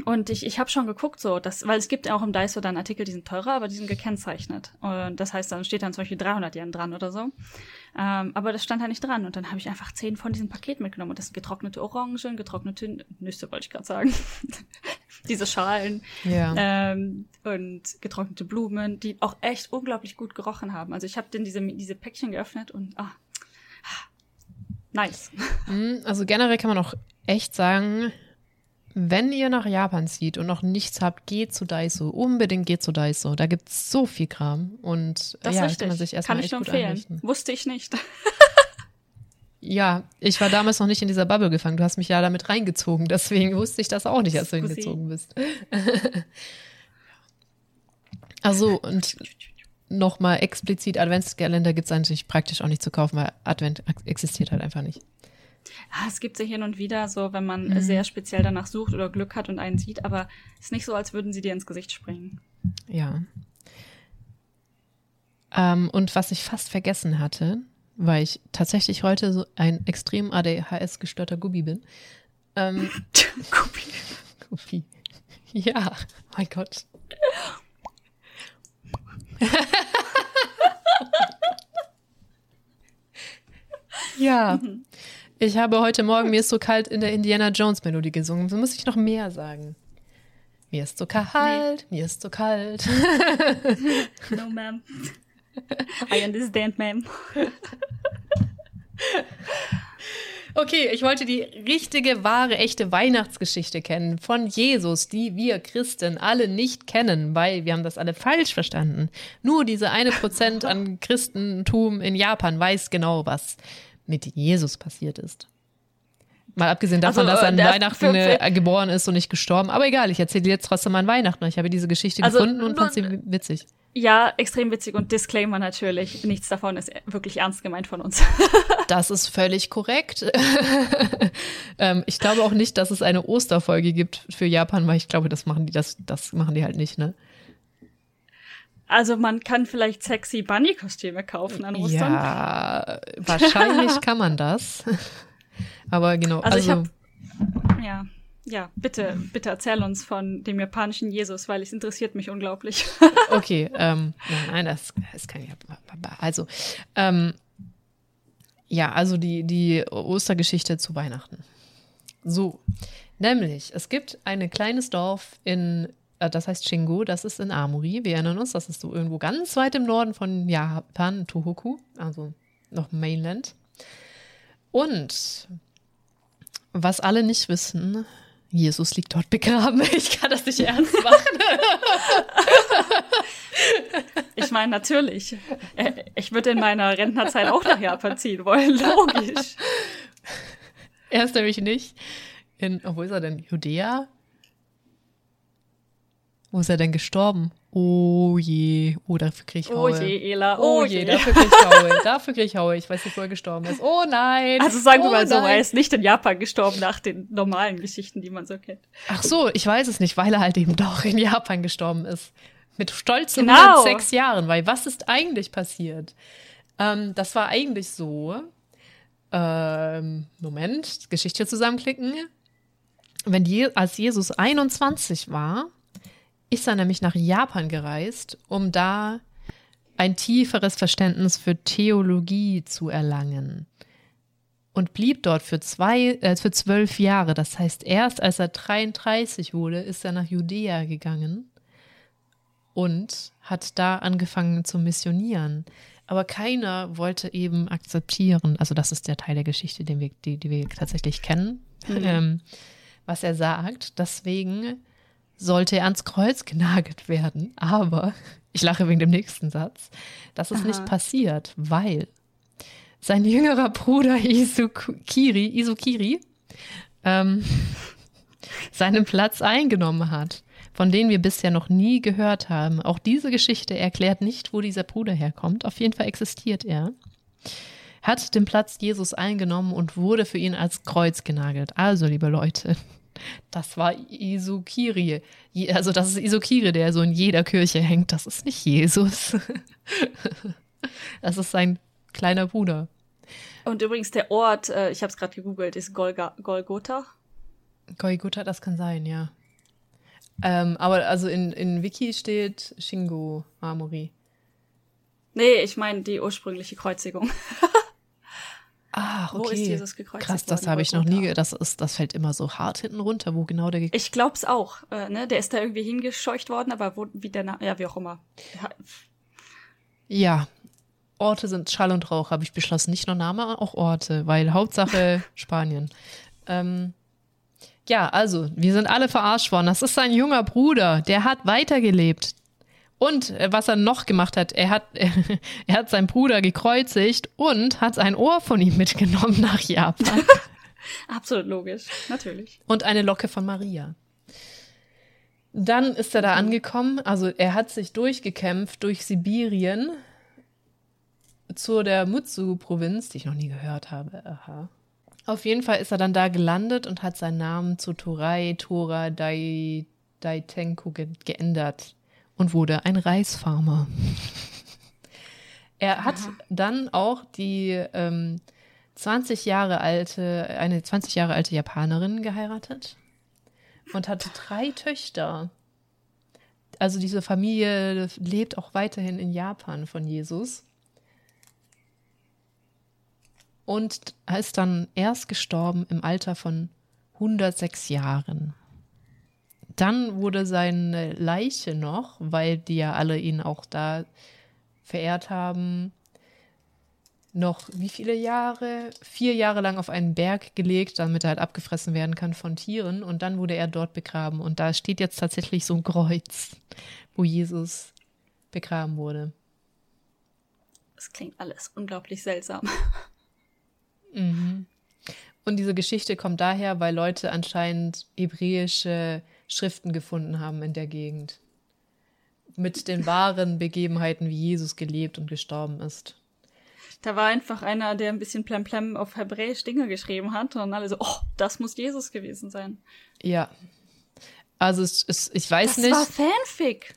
und ich, ich habe schon geguckt, so, dass, weil es gibt ja auch im Daiso dann Artikel, die sind teurer, aber die sind gekennzeichnet. Und das heißt, dann steht dann zum Beispiel 300 Yen dran oder so. Ähm, aber das stand da nicht dran. Und dann habe ich einfach zehn von diesen Paketen mitgenommen. Und das sind getrocknete Orangen, getrocknete Nüsse, wollte ich gerade sagen. Diese Schalen. Ja. Ähm, und getrocknete Blumen, die auch echt unglaublich gut gerochen haben. Also ich habe dann diese, diese Päckchen geöffnet und ah, nice. Mhm, also generell kann man auch echt sagen, wenn ihr nach Japan zieht und noch nichts habt, geht zu Daiso. Unbedingt geht zu Daiso. Da gibt es so viel Kram. Und das ja, kann man sich erstmal echt gut empfehlen. einrichten. Wusste ich nicht. ja, ich war damals noch nicht in dieser Bubble gefangen. Du hast mich ja damit reingezogen. Deswegen wusste ich das auch nicht, als du hingezogen bist. also, und nochmal explizit Adventskalender gibt es eigentlich praktisch auch nicht zu kaufen, weil Advent existiert halt einfach nicht. Ah, es gibt sie hin und wieder so, wenn man mhm. sehr speziell danach sucht oder Glück hat und einen sieht, aber es ist nicht so, als würden sie dir ins Gesicht springen. Ja. Ähm, und was ich fast vergessen hatte, weil ich tatsächlich heute so ein extrem ADHS-gestörter Gubbi bin. Ähm, Gubbi. Gubbi. Ja, mein Gott. ja. Ich habe heute Morgen Mir ist so kalt in der Indiana Jones Melodie gesungen. So muss ich noch mehr sagen. Mir ist so kalt, nee. mir ist so kalt. no, ma'am. I understand, ma'am. Okay, ich wollte die richtige, wahre, echte Weihnachtsgeschichte kennen von Jesus, die wir Christen alle nicht kennen, weil wir haben das alle falsch verstanden. Nur diese eine Prozent an Christentum in Japan weiß genau, was mit Jesus passiert ist. Mal abgesehen davon, also, dass er an Weihnachten äh, geboren ist und nicht gestorben. Aber egal, ich erzähle jetzt trotzdem an Weihnachten. Ich habe diese Geschichte also, gefunden und fand sie witzig. Ja, extrem witzig und Disclaimer natürlich. Nichts davon ist wirklich ernst gemeint von uns. das ist völlig korrekt. ähm, ich glaube auch nicht, dass es eine Osterfolge gibt für Japan, weil ich glaube, das machen die, das, das machen die halt nicht, ne? Also man kann vielleicht sexy Bunny-Kostüme kaufen an Ostern. Ja, wahrscheinlich kann man das. Aber genau. Also, also ich habe ja, ja, bitte, bitte erzähl uns von dem japanischen Jesus, weil es interessiert mich unglaublich. okay, ähm, nein, das, kann ja. Also, ähm, ja, also die, die Ostergeschichte zu Weihnachten. So, nämlich, es gibt ein kleines Dorf in das heißt Shingu, das ist in Amuri. Wir erinnern uns, das ist so irgendwo ganz weit im Norden von Japan, Tohoku, also noch Mainland. Und was alle nicht wissen, Jesus liegt dort begraben. Ich kann das nicht ernst machen. Ich meine, natürlich. Äh, ich würde in meiner Rentnerzeit auch nach Japan ziehen wollen, logisch. Er ist nämlich nicht in, wo ist er denn? Judäa? Wo ist er denn gestorben? Oh je, oh, dafür krieg ich Haue. Oh je, Ela, oh, oh je, je, dafür krieg ich Haue. dafür krieg ich Haue. Ich weiß nicht, wo er gestorben ist. Oh nein. Also sagen wir oh mal so, nein. er ist nicht in Japan gestorben nach den normalen Geschichten, die man so kennt. Ach so, ich weiß es nicht, weil er halt eben doch in Japan gestorben ist. Mit stolzen genau. 106 Jahren, weil was ist eigentlich passiert? Ähm, das war eigentlich so, ähm, Moment, Geschichte zusammenklicken. Wenn Je als Jesus 21 war, ist er nämlich nach Japan gereist, um da ein tieferes Verständnis für Theologie zu erlangen. Und blieb dort für, zwei, äh, für zwölf Jahre. Das heißt, erst als er 33 wurde, ist er nach Judäa gegangen und hat da angefangen zu missionieren. Aber keiner wollte eben akzeptieren, also das ist der Teil der Geschichte, den wir, die, die wir tatsächlich kennen, mhm. ähm, was er sagt. Deswegen sollte er ans Kreuz genagelt werden. Aber ich lache wegen dem nächsten Satz. Das ist Aha. nicht passiert, weil sein jüngerer Bruder Isukiri, Isukiri ähm, seinen Platz eingenommen hat, von dem wir bisher noch nie gehört haben. Auch diese Geschichte erklärt nicht, wo dieser Bruder herkommt. Auf jeden Fall existiert er. hat den Platz Jesus eingenommen und wurde für ihn als Kreuz genagelt. Also, liebe Leute, das war Isokiri. Also, das ist Isokiri, der so in jeder Kirche hängt. Das ist nicht Jesus. Das ist sein kleiner Bruder. Und übrigens der Ort, äh, ich habe es gerade gegoogelt, ist Golga Golgotha. Golgotha, das kann sein, ja. Ähm, aber also in, in Wiki steht Shingo Amori. Nee, ich meine die ursprüngliche Kreuzigung. Ach, okay. Wo ist Jesus gekreuzigt Krass, das habe ich noch nie, das ist, das fällt immer so hart hinten runter, wo genau der ge Ich glaub's auch. Äh, ne? Der ist da irgendwie hingescheucht worden, aber wo, wie der, Na ja, wie auch immer. Ja, Ja. Orte sind Schall und Rauch, habe ich beschlossen. Nicht nur Name, auch Orte, weil Hauptsache Spanien. Ähm, ja, also, wir sind alle verarscht worden. Das ist sein junger Bruder, der hat weitergelebt. Und äh, was er noch gemacht hat, er hat, er hat seinen Bruder gekreuzigt und hat ein Ohr von ihm mitgenommen nach Japan absolut logisch, natürlich. und eine Locke von Maria. Dann ist er da angekommen, also er hat sich durchgekämpft durch Sibirien zu der Mutsu-Provinz, die ich noch nie gehört habe. Aha. Auf jeden Fall ist er dann da gelandet und hat seinen Namen zu Torai Tora Dai, Daitenko ge geändert und wurde ein Reisfarmer. er hat dann auch die ähm, 20 Jahre alte, eine 20 Jahre alte Japanerin geheiratet und hatte drei Töchter. Also diese Familie lebt auch weiterhin in Japan von Jesus. Und ist dann erst gestorben im Alter von 106 Jahren. Dann wurde seine Leiche noch, weil die ja alle ihn auch da verehrt haben, noch wie viele Jahre? Vier Jahre lang auf einen Berg gelegt, damit er halt abgefressen werden kann von Tieren. Und dann wurde er dort begraben. Und da steht jetzt tatsächlich so ein Kreuz, wo Jesus begraben wurde. Das klingt alles unglaublich seltsam. Und diese Geschichte kommt daher, weil Leute anscheinend hebräische Schriften gefunden haben in der Gegend. Mit den wahren Begebenheiten, wie Jesus gelebt und gestorben ist. Da war einfach einer, der ein bisschen plemplem auf Hebräisch Dinge geschrieben hat und alle so, oh, das muss Jesus gewesen sein. Ja. Also es, es, ich weiß Das nicht. war Fanfic.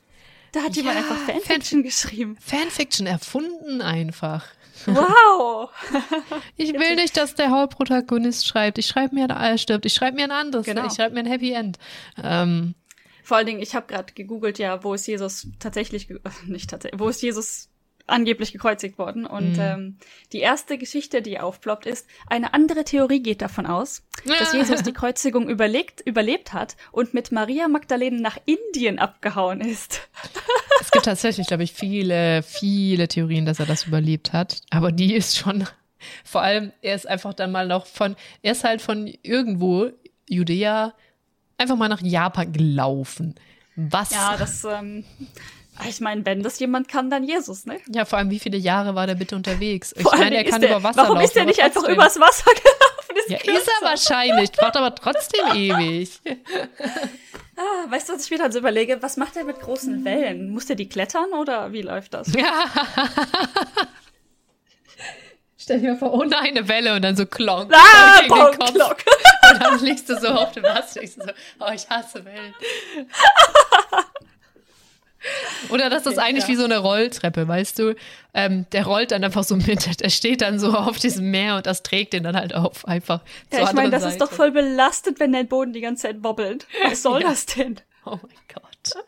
Da hat jemand Ja, einfach Fanfiction geschrieben. Fanfiction erfunden einfach. Wow! Ich will nicht, dass der Hauptprotagonist schreibt. Ich schreibe mir, er stirbt. Ich schreibe mir ein anderes. Genau. Ich schreibe mir ein Happy End. Ähm, Vor allen Dingen, ich habe gerade gegoogelt, ja, wo ist Jesus tatsächlich, äh, nicht tatsächlich, wo ist Jesus angeblich gekreuzigt worden? Und Mhm. ähm, die erste Geschichte, die aufploppt, ist, eine andere Theorie geht davon aus, dass Jesus die Kreuzigung überlegt, überlebt hat und mit Maria Magdalene nach Indien abgehauen ist. es gibt tatsächlich, glaube ich, viele, viele Theorien, dass er das überlebt hat. Aber die ist schon, vor allem, er ist einfach dann mal noch von, er ist halt von irgendwo, Judäa, einfach mal nach Japan gelaufen. Was? Ja, das, ähm, ich meine, wenn das jemand kann, dann Jesus, ne? Ja, vor allem, wie viele Jahre war der bitte unterwegs? Ich Vor meine, er kann ist der, über Wasser warum laufen. ist er aber nicht einfach übers Wasser gelaufen? Ist Ja, ist kürzer. er wahrscheinlich. Braucht aber trotzdem ewig. Ah, weißt du, was ich mir dann so überlege? Was macht er mit großen Wellen? Muss der die klettern oder wie läuft das? Stell dir mal vor, ohne eine Welle und dann so klonk. Ah, gegen den Bonk, Kopf. Glock. Und dann liegst du so auf dem Wasser. Ich so, oh, ich hasse Wellen. Oder das ist eigentlich ja. wie so eine Rolltreppe, weißt du? Ähm, der rollt dann einfach so mit. Der steht dann so auf diesem Meer und das trägt den dann halt auf. Einfach Ja, ich meine, das ist doch Seite. voll belastet, wenn der Boden die ganze Zeit wobbelt. Was soll Ja. das denn? Oh mein Gott.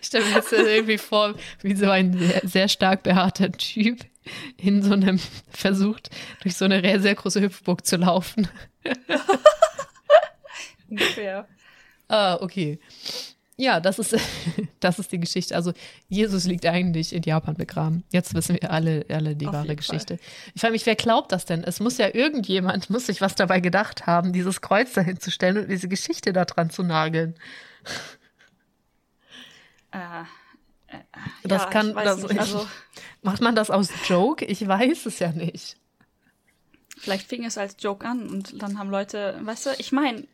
Ich stelle mir jetzt irgendwie vor, wie so ein sehr, sehr stark behaarter Typ in so einem versucht, durch so eine sehr, sehr große Hüpfburg zu laufen. Ungefähr. Ah, okay. Ja, das ist, das ist die Geschichte. Also, Jesus liegt eigentlich in Japan begraben. Jetzt wissen wir alle, alle die Auf wahre Geschichte. Ich frage mich, wer glaubt das denn? Es muss ja irgendjemand, muss sich was dabei gedacht haben, dieses Kreuz dahin zu stellen und diese Geschichte da dran zu nageln. Äh, äh, Das ja, kann, das, nicht. Also, macht man das aus Joke? Ich weiß es ja nicht. vielleicht fing es als Joke an und dann haben Leute, weißt du, ich meine,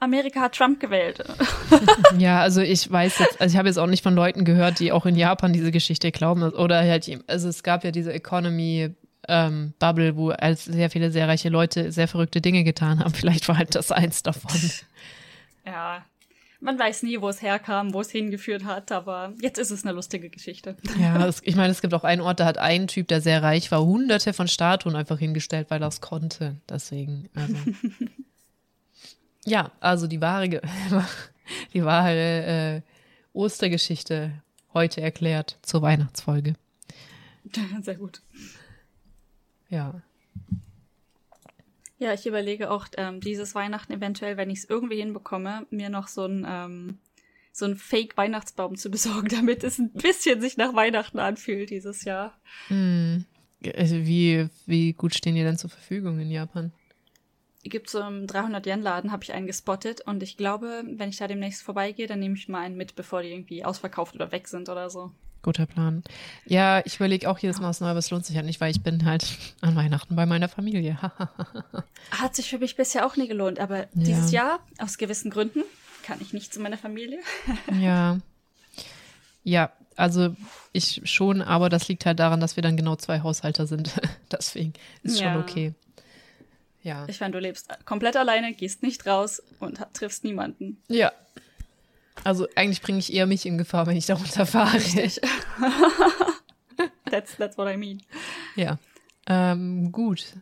Amerika hat Trump gewählt. ja, also ich weiß jetzt, also ich habe jetzt auch nicht von Leuten gehört, die auch in Japan diese Geschichte glauben. Oder halt, also es gab ja diese Economy ähm, Bubble, wo als sehr viele sehr reiche Leute sehr verrückte Dinge getan haben. Vielleicht war halt das eins davon. Ja, man weiß nie, wo es herkam, wo es hingeführt hat, aber jetzt ist es eine lustige Geschichte. Ja, es, ich meine, es gibt auch einen Ort, da hat ein Typ, der sehr reich war, hunderte von Statuen einfach hingestellt, weil er es konnte. Deswegen, also. ja, also die wahre, die wahre äh, Ostergeschichte heute erklärt zur Weihnachtsfolge. Sehr gut. Ja. Ja, ich überlege auch ähm, dieses Weihnachten eventuell, wenn ich es irgendwie hinbekomme, mir noch so ein ähm, so ein Fake-Weihnachtsbaum zu besorgen, damit es ein bisschen sich nach Weihnachten anfühlt dieses Jahr. Hm. Also wie, wie gut stehen die denn zur Verfügung in Japan? Gibt so im 300-Yen-Laden, habe ich einen gespottet und ich glaube, wenn ich da demnächst vorbeigehe, dann nehme ich mal einen mit, bevor die irgendwie ausverkauft oder weg sind oder so. Guter Plan. Ja, ich überlege auch jedes Mal aufs Neue, aber es lohnt sich halt nicht, weil ich bin halt an Weihnachten bei meiner Familie. Hat sich für mich bisher auch nie gelohnt, aber ja. dieses Jahr, aus gewissen Gründen, kann ich nicht zu meiner Familie. ja. Ja, also ich schon, aber das liegt halt daran, dass wir dann genau zwei Haushalter sind. Deswegen ist ja. schon okay. Ja. Ich meine, du lebst komplett alleine, gehst nicht raus und triffst niemanden. Ja, also eigentlich bringe ich eher mich in Gefahr, wenn ich darunter fahre. Richtig. that's, that's what I mean. Ja. Ähm, gut.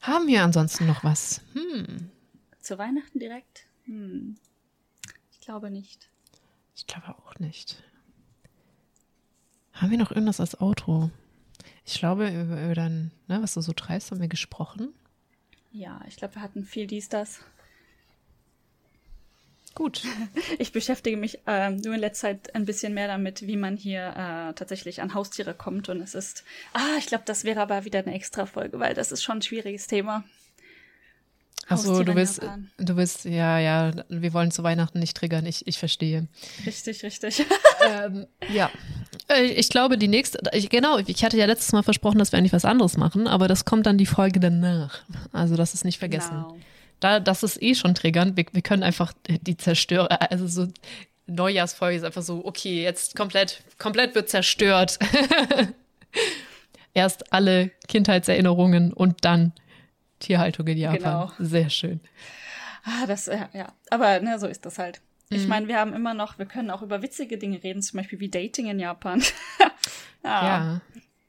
Haben wir ansonsten noch was? Hm. Zu Weihnachten direkt? Hm. Ich glaube nicht. Ich glaube auch nicht. Haben wir noch irgendwas als Outro? Ich glaube, über, über dein, ne, was du so treibst, haben wir gesprochen. Ja, ich glaube, wir hatten viel dies, das. Gut. Ich beschäftige mich äh, nur in letzter Zeit ein bisschen mehr damit, wie man hier äh, tatsächlich an Haustiere kommt. Und es ist, ah, ich glaube, das wäre aber wieder eine extra Folge, weil das ist schon ein schwieriges Thema. Achso, du willst, du willst, ja, ja, wir wollen zu Weihnachten nicht triggern, ich, ich verstehe. Richtig, richtig. ähm, ja. Äh, ich glaube, die nächste, ich, genau, ich hatte ja letztes Mal versprochen, dass wir eigentlich was anderes machen, aber das kommt dann die Folge danach. Also, das ist nicht vergessen. Genau da, das ist eh schon triggernd. Wir, wir können einfach die Zerstörer, also so Neujahrsfolge ist einfach so, okay, jetzt komplett, komplett wird zerstört. Erst alle Kindheitserinnerungen und dann Tierhaltung in Japan. Genau. Sehr schön. Ah, das, ja, ja. Aber ne, so ist das halt. Ich mhm. meine, wir haben immer noch, wir können auch über witzige Dinge reden, zum Beispiel wie Dating in Japan. ah. Ja.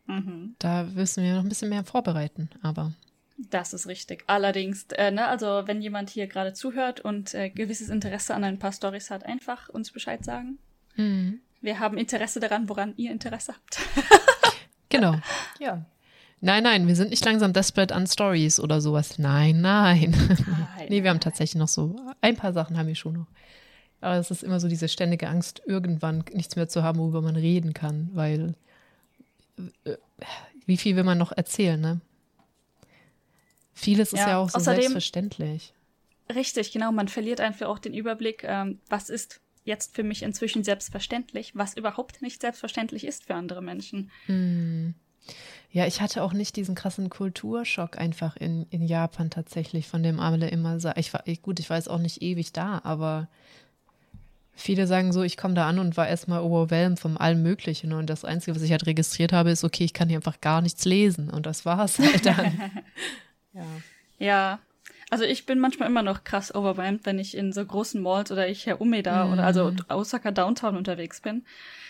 Mhm. Da müssen wir noch ein bisschen mehr vorbereiten, aber. Das ist richtig. Allerdings, äh, ne, also wenn jemand hier gerade zuhört und äh, gewisses Interesse an ein paar Stories hat, einfach uns Bescheid sagen. Mhm. Wir haben Interesse daran, woran ihr Interesse habt. genau. Ja. Nein, nein, wir sind nicht langsam desperate an Stories oder sowas. Nein, nein. nein nee, wir haben tatsächlich noch so ein paar Sachen haben wir schon noch. Aber es ist immer so diese ständige Angst, irgendwann nichts mehr zu haben, worüber man reden kann, weil äh, wie viel will man noch erzählen, ne? Vieles ist ja, ja auch so außerdem, selbstverständlich. Richtig, genau. Man verliert einfach auch den Überblick, ähm, was ist jetzt für mich inzwischen selbstverständlich, was überhaupt nicht selbstverständlich ist für andere Menschen. Hm. Ja, ich hatte auch nicht diesen krassen Kulturschock einfach in, in Japan tatsächlich, von dem alle immer sagen. Ich war, ich, gut, ich war jetzt auch nicht ewig da, aber viele sagen so, ich komme da an und war erstmal overwhelmed von allem Möglichen. Und das Einzige, was ich halt registriert habe, ist, okay, ich kann hier einfach gar nichts lesen. Und das war es halt dann. Ja. Ja. Also ich bin manchmal immer noch krass overwhelmed, wenn ich in so großen Malls oder ich Herr Umeda mhm. oder also Osaka Downtown unterwegs bin,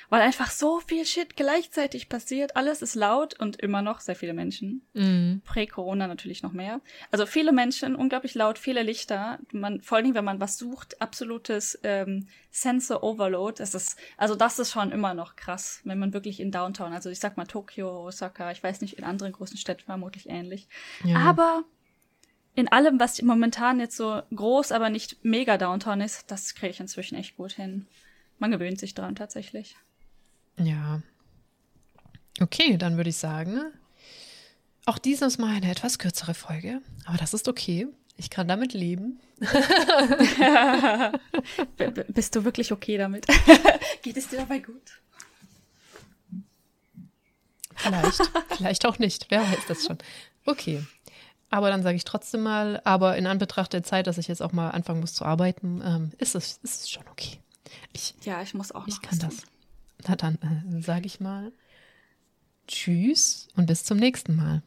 weil einfach so viel Shit gleichzeitig passiert. Alles ist laut und immer noch sehr viele Menschen. Mhm. Prä-Corona natürlich noch mehr. Also viele Menschen, unglaublich laut, viele Lichter. Man, vor allem, wenn man was sucht, absolutes ähm, Sensor Overload. Das ist, also das ist schon immer noch krass, wenn man wirklich in Downtown, also ich sag mal Tokio, Osaka, ich weiß nicht, in anderen großen Städten vermutlich ähnlich. Ja. Aber in allem, was momentan jetzt so groß, aber nicht mega Downtown ist, das kriege ich inzwischen echt gut hin. Man gewöhnt sich dran tatsächlich. Ja. Okay, dann würde ich sagen, auch dieses Mal eine etwas kürzere Folge, aber das ist okay. Ich kann damit leben. Bist du wirklich okay damit? Geht es dir dabei gut? Vielleicht, vielleicht auch nicht. Wer weiß das schon. Okay. Aber dann sage ich trotzdem mal, aber in Anbetracht der Zeit, dass ich jetzt auch mal anfangen muss zu arbeiten, ähm, ist, es, ist es schon okay. Ich, ja, ich muss auch Ich kann das. Na dann äh, sage ich mal Tschüss und bis zum nächsten Mal.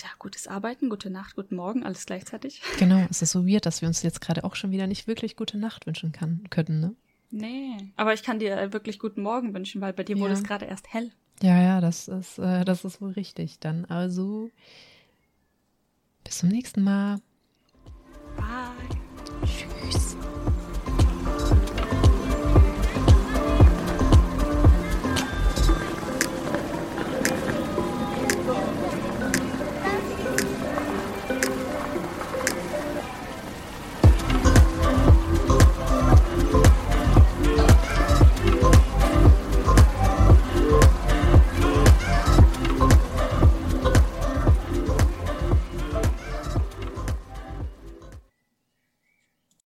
Ja, gutes Arbeiten, gute Nacht, guten Morgen, alles gleichzeitig. Genau, es ist so weird, dass wir uns jetzt gerade auch schon wieder nicht wirklich gute Nacht wünschen kann, können, ne? Nee, aber ich kann dir wirklich guten Morgen wünschen, weil bei dir ja. wurde es gerade erst hell. Ja, ja, das ist, äh, das ist wohl richtig. Dann also bis zum nächsten Mal. Bye.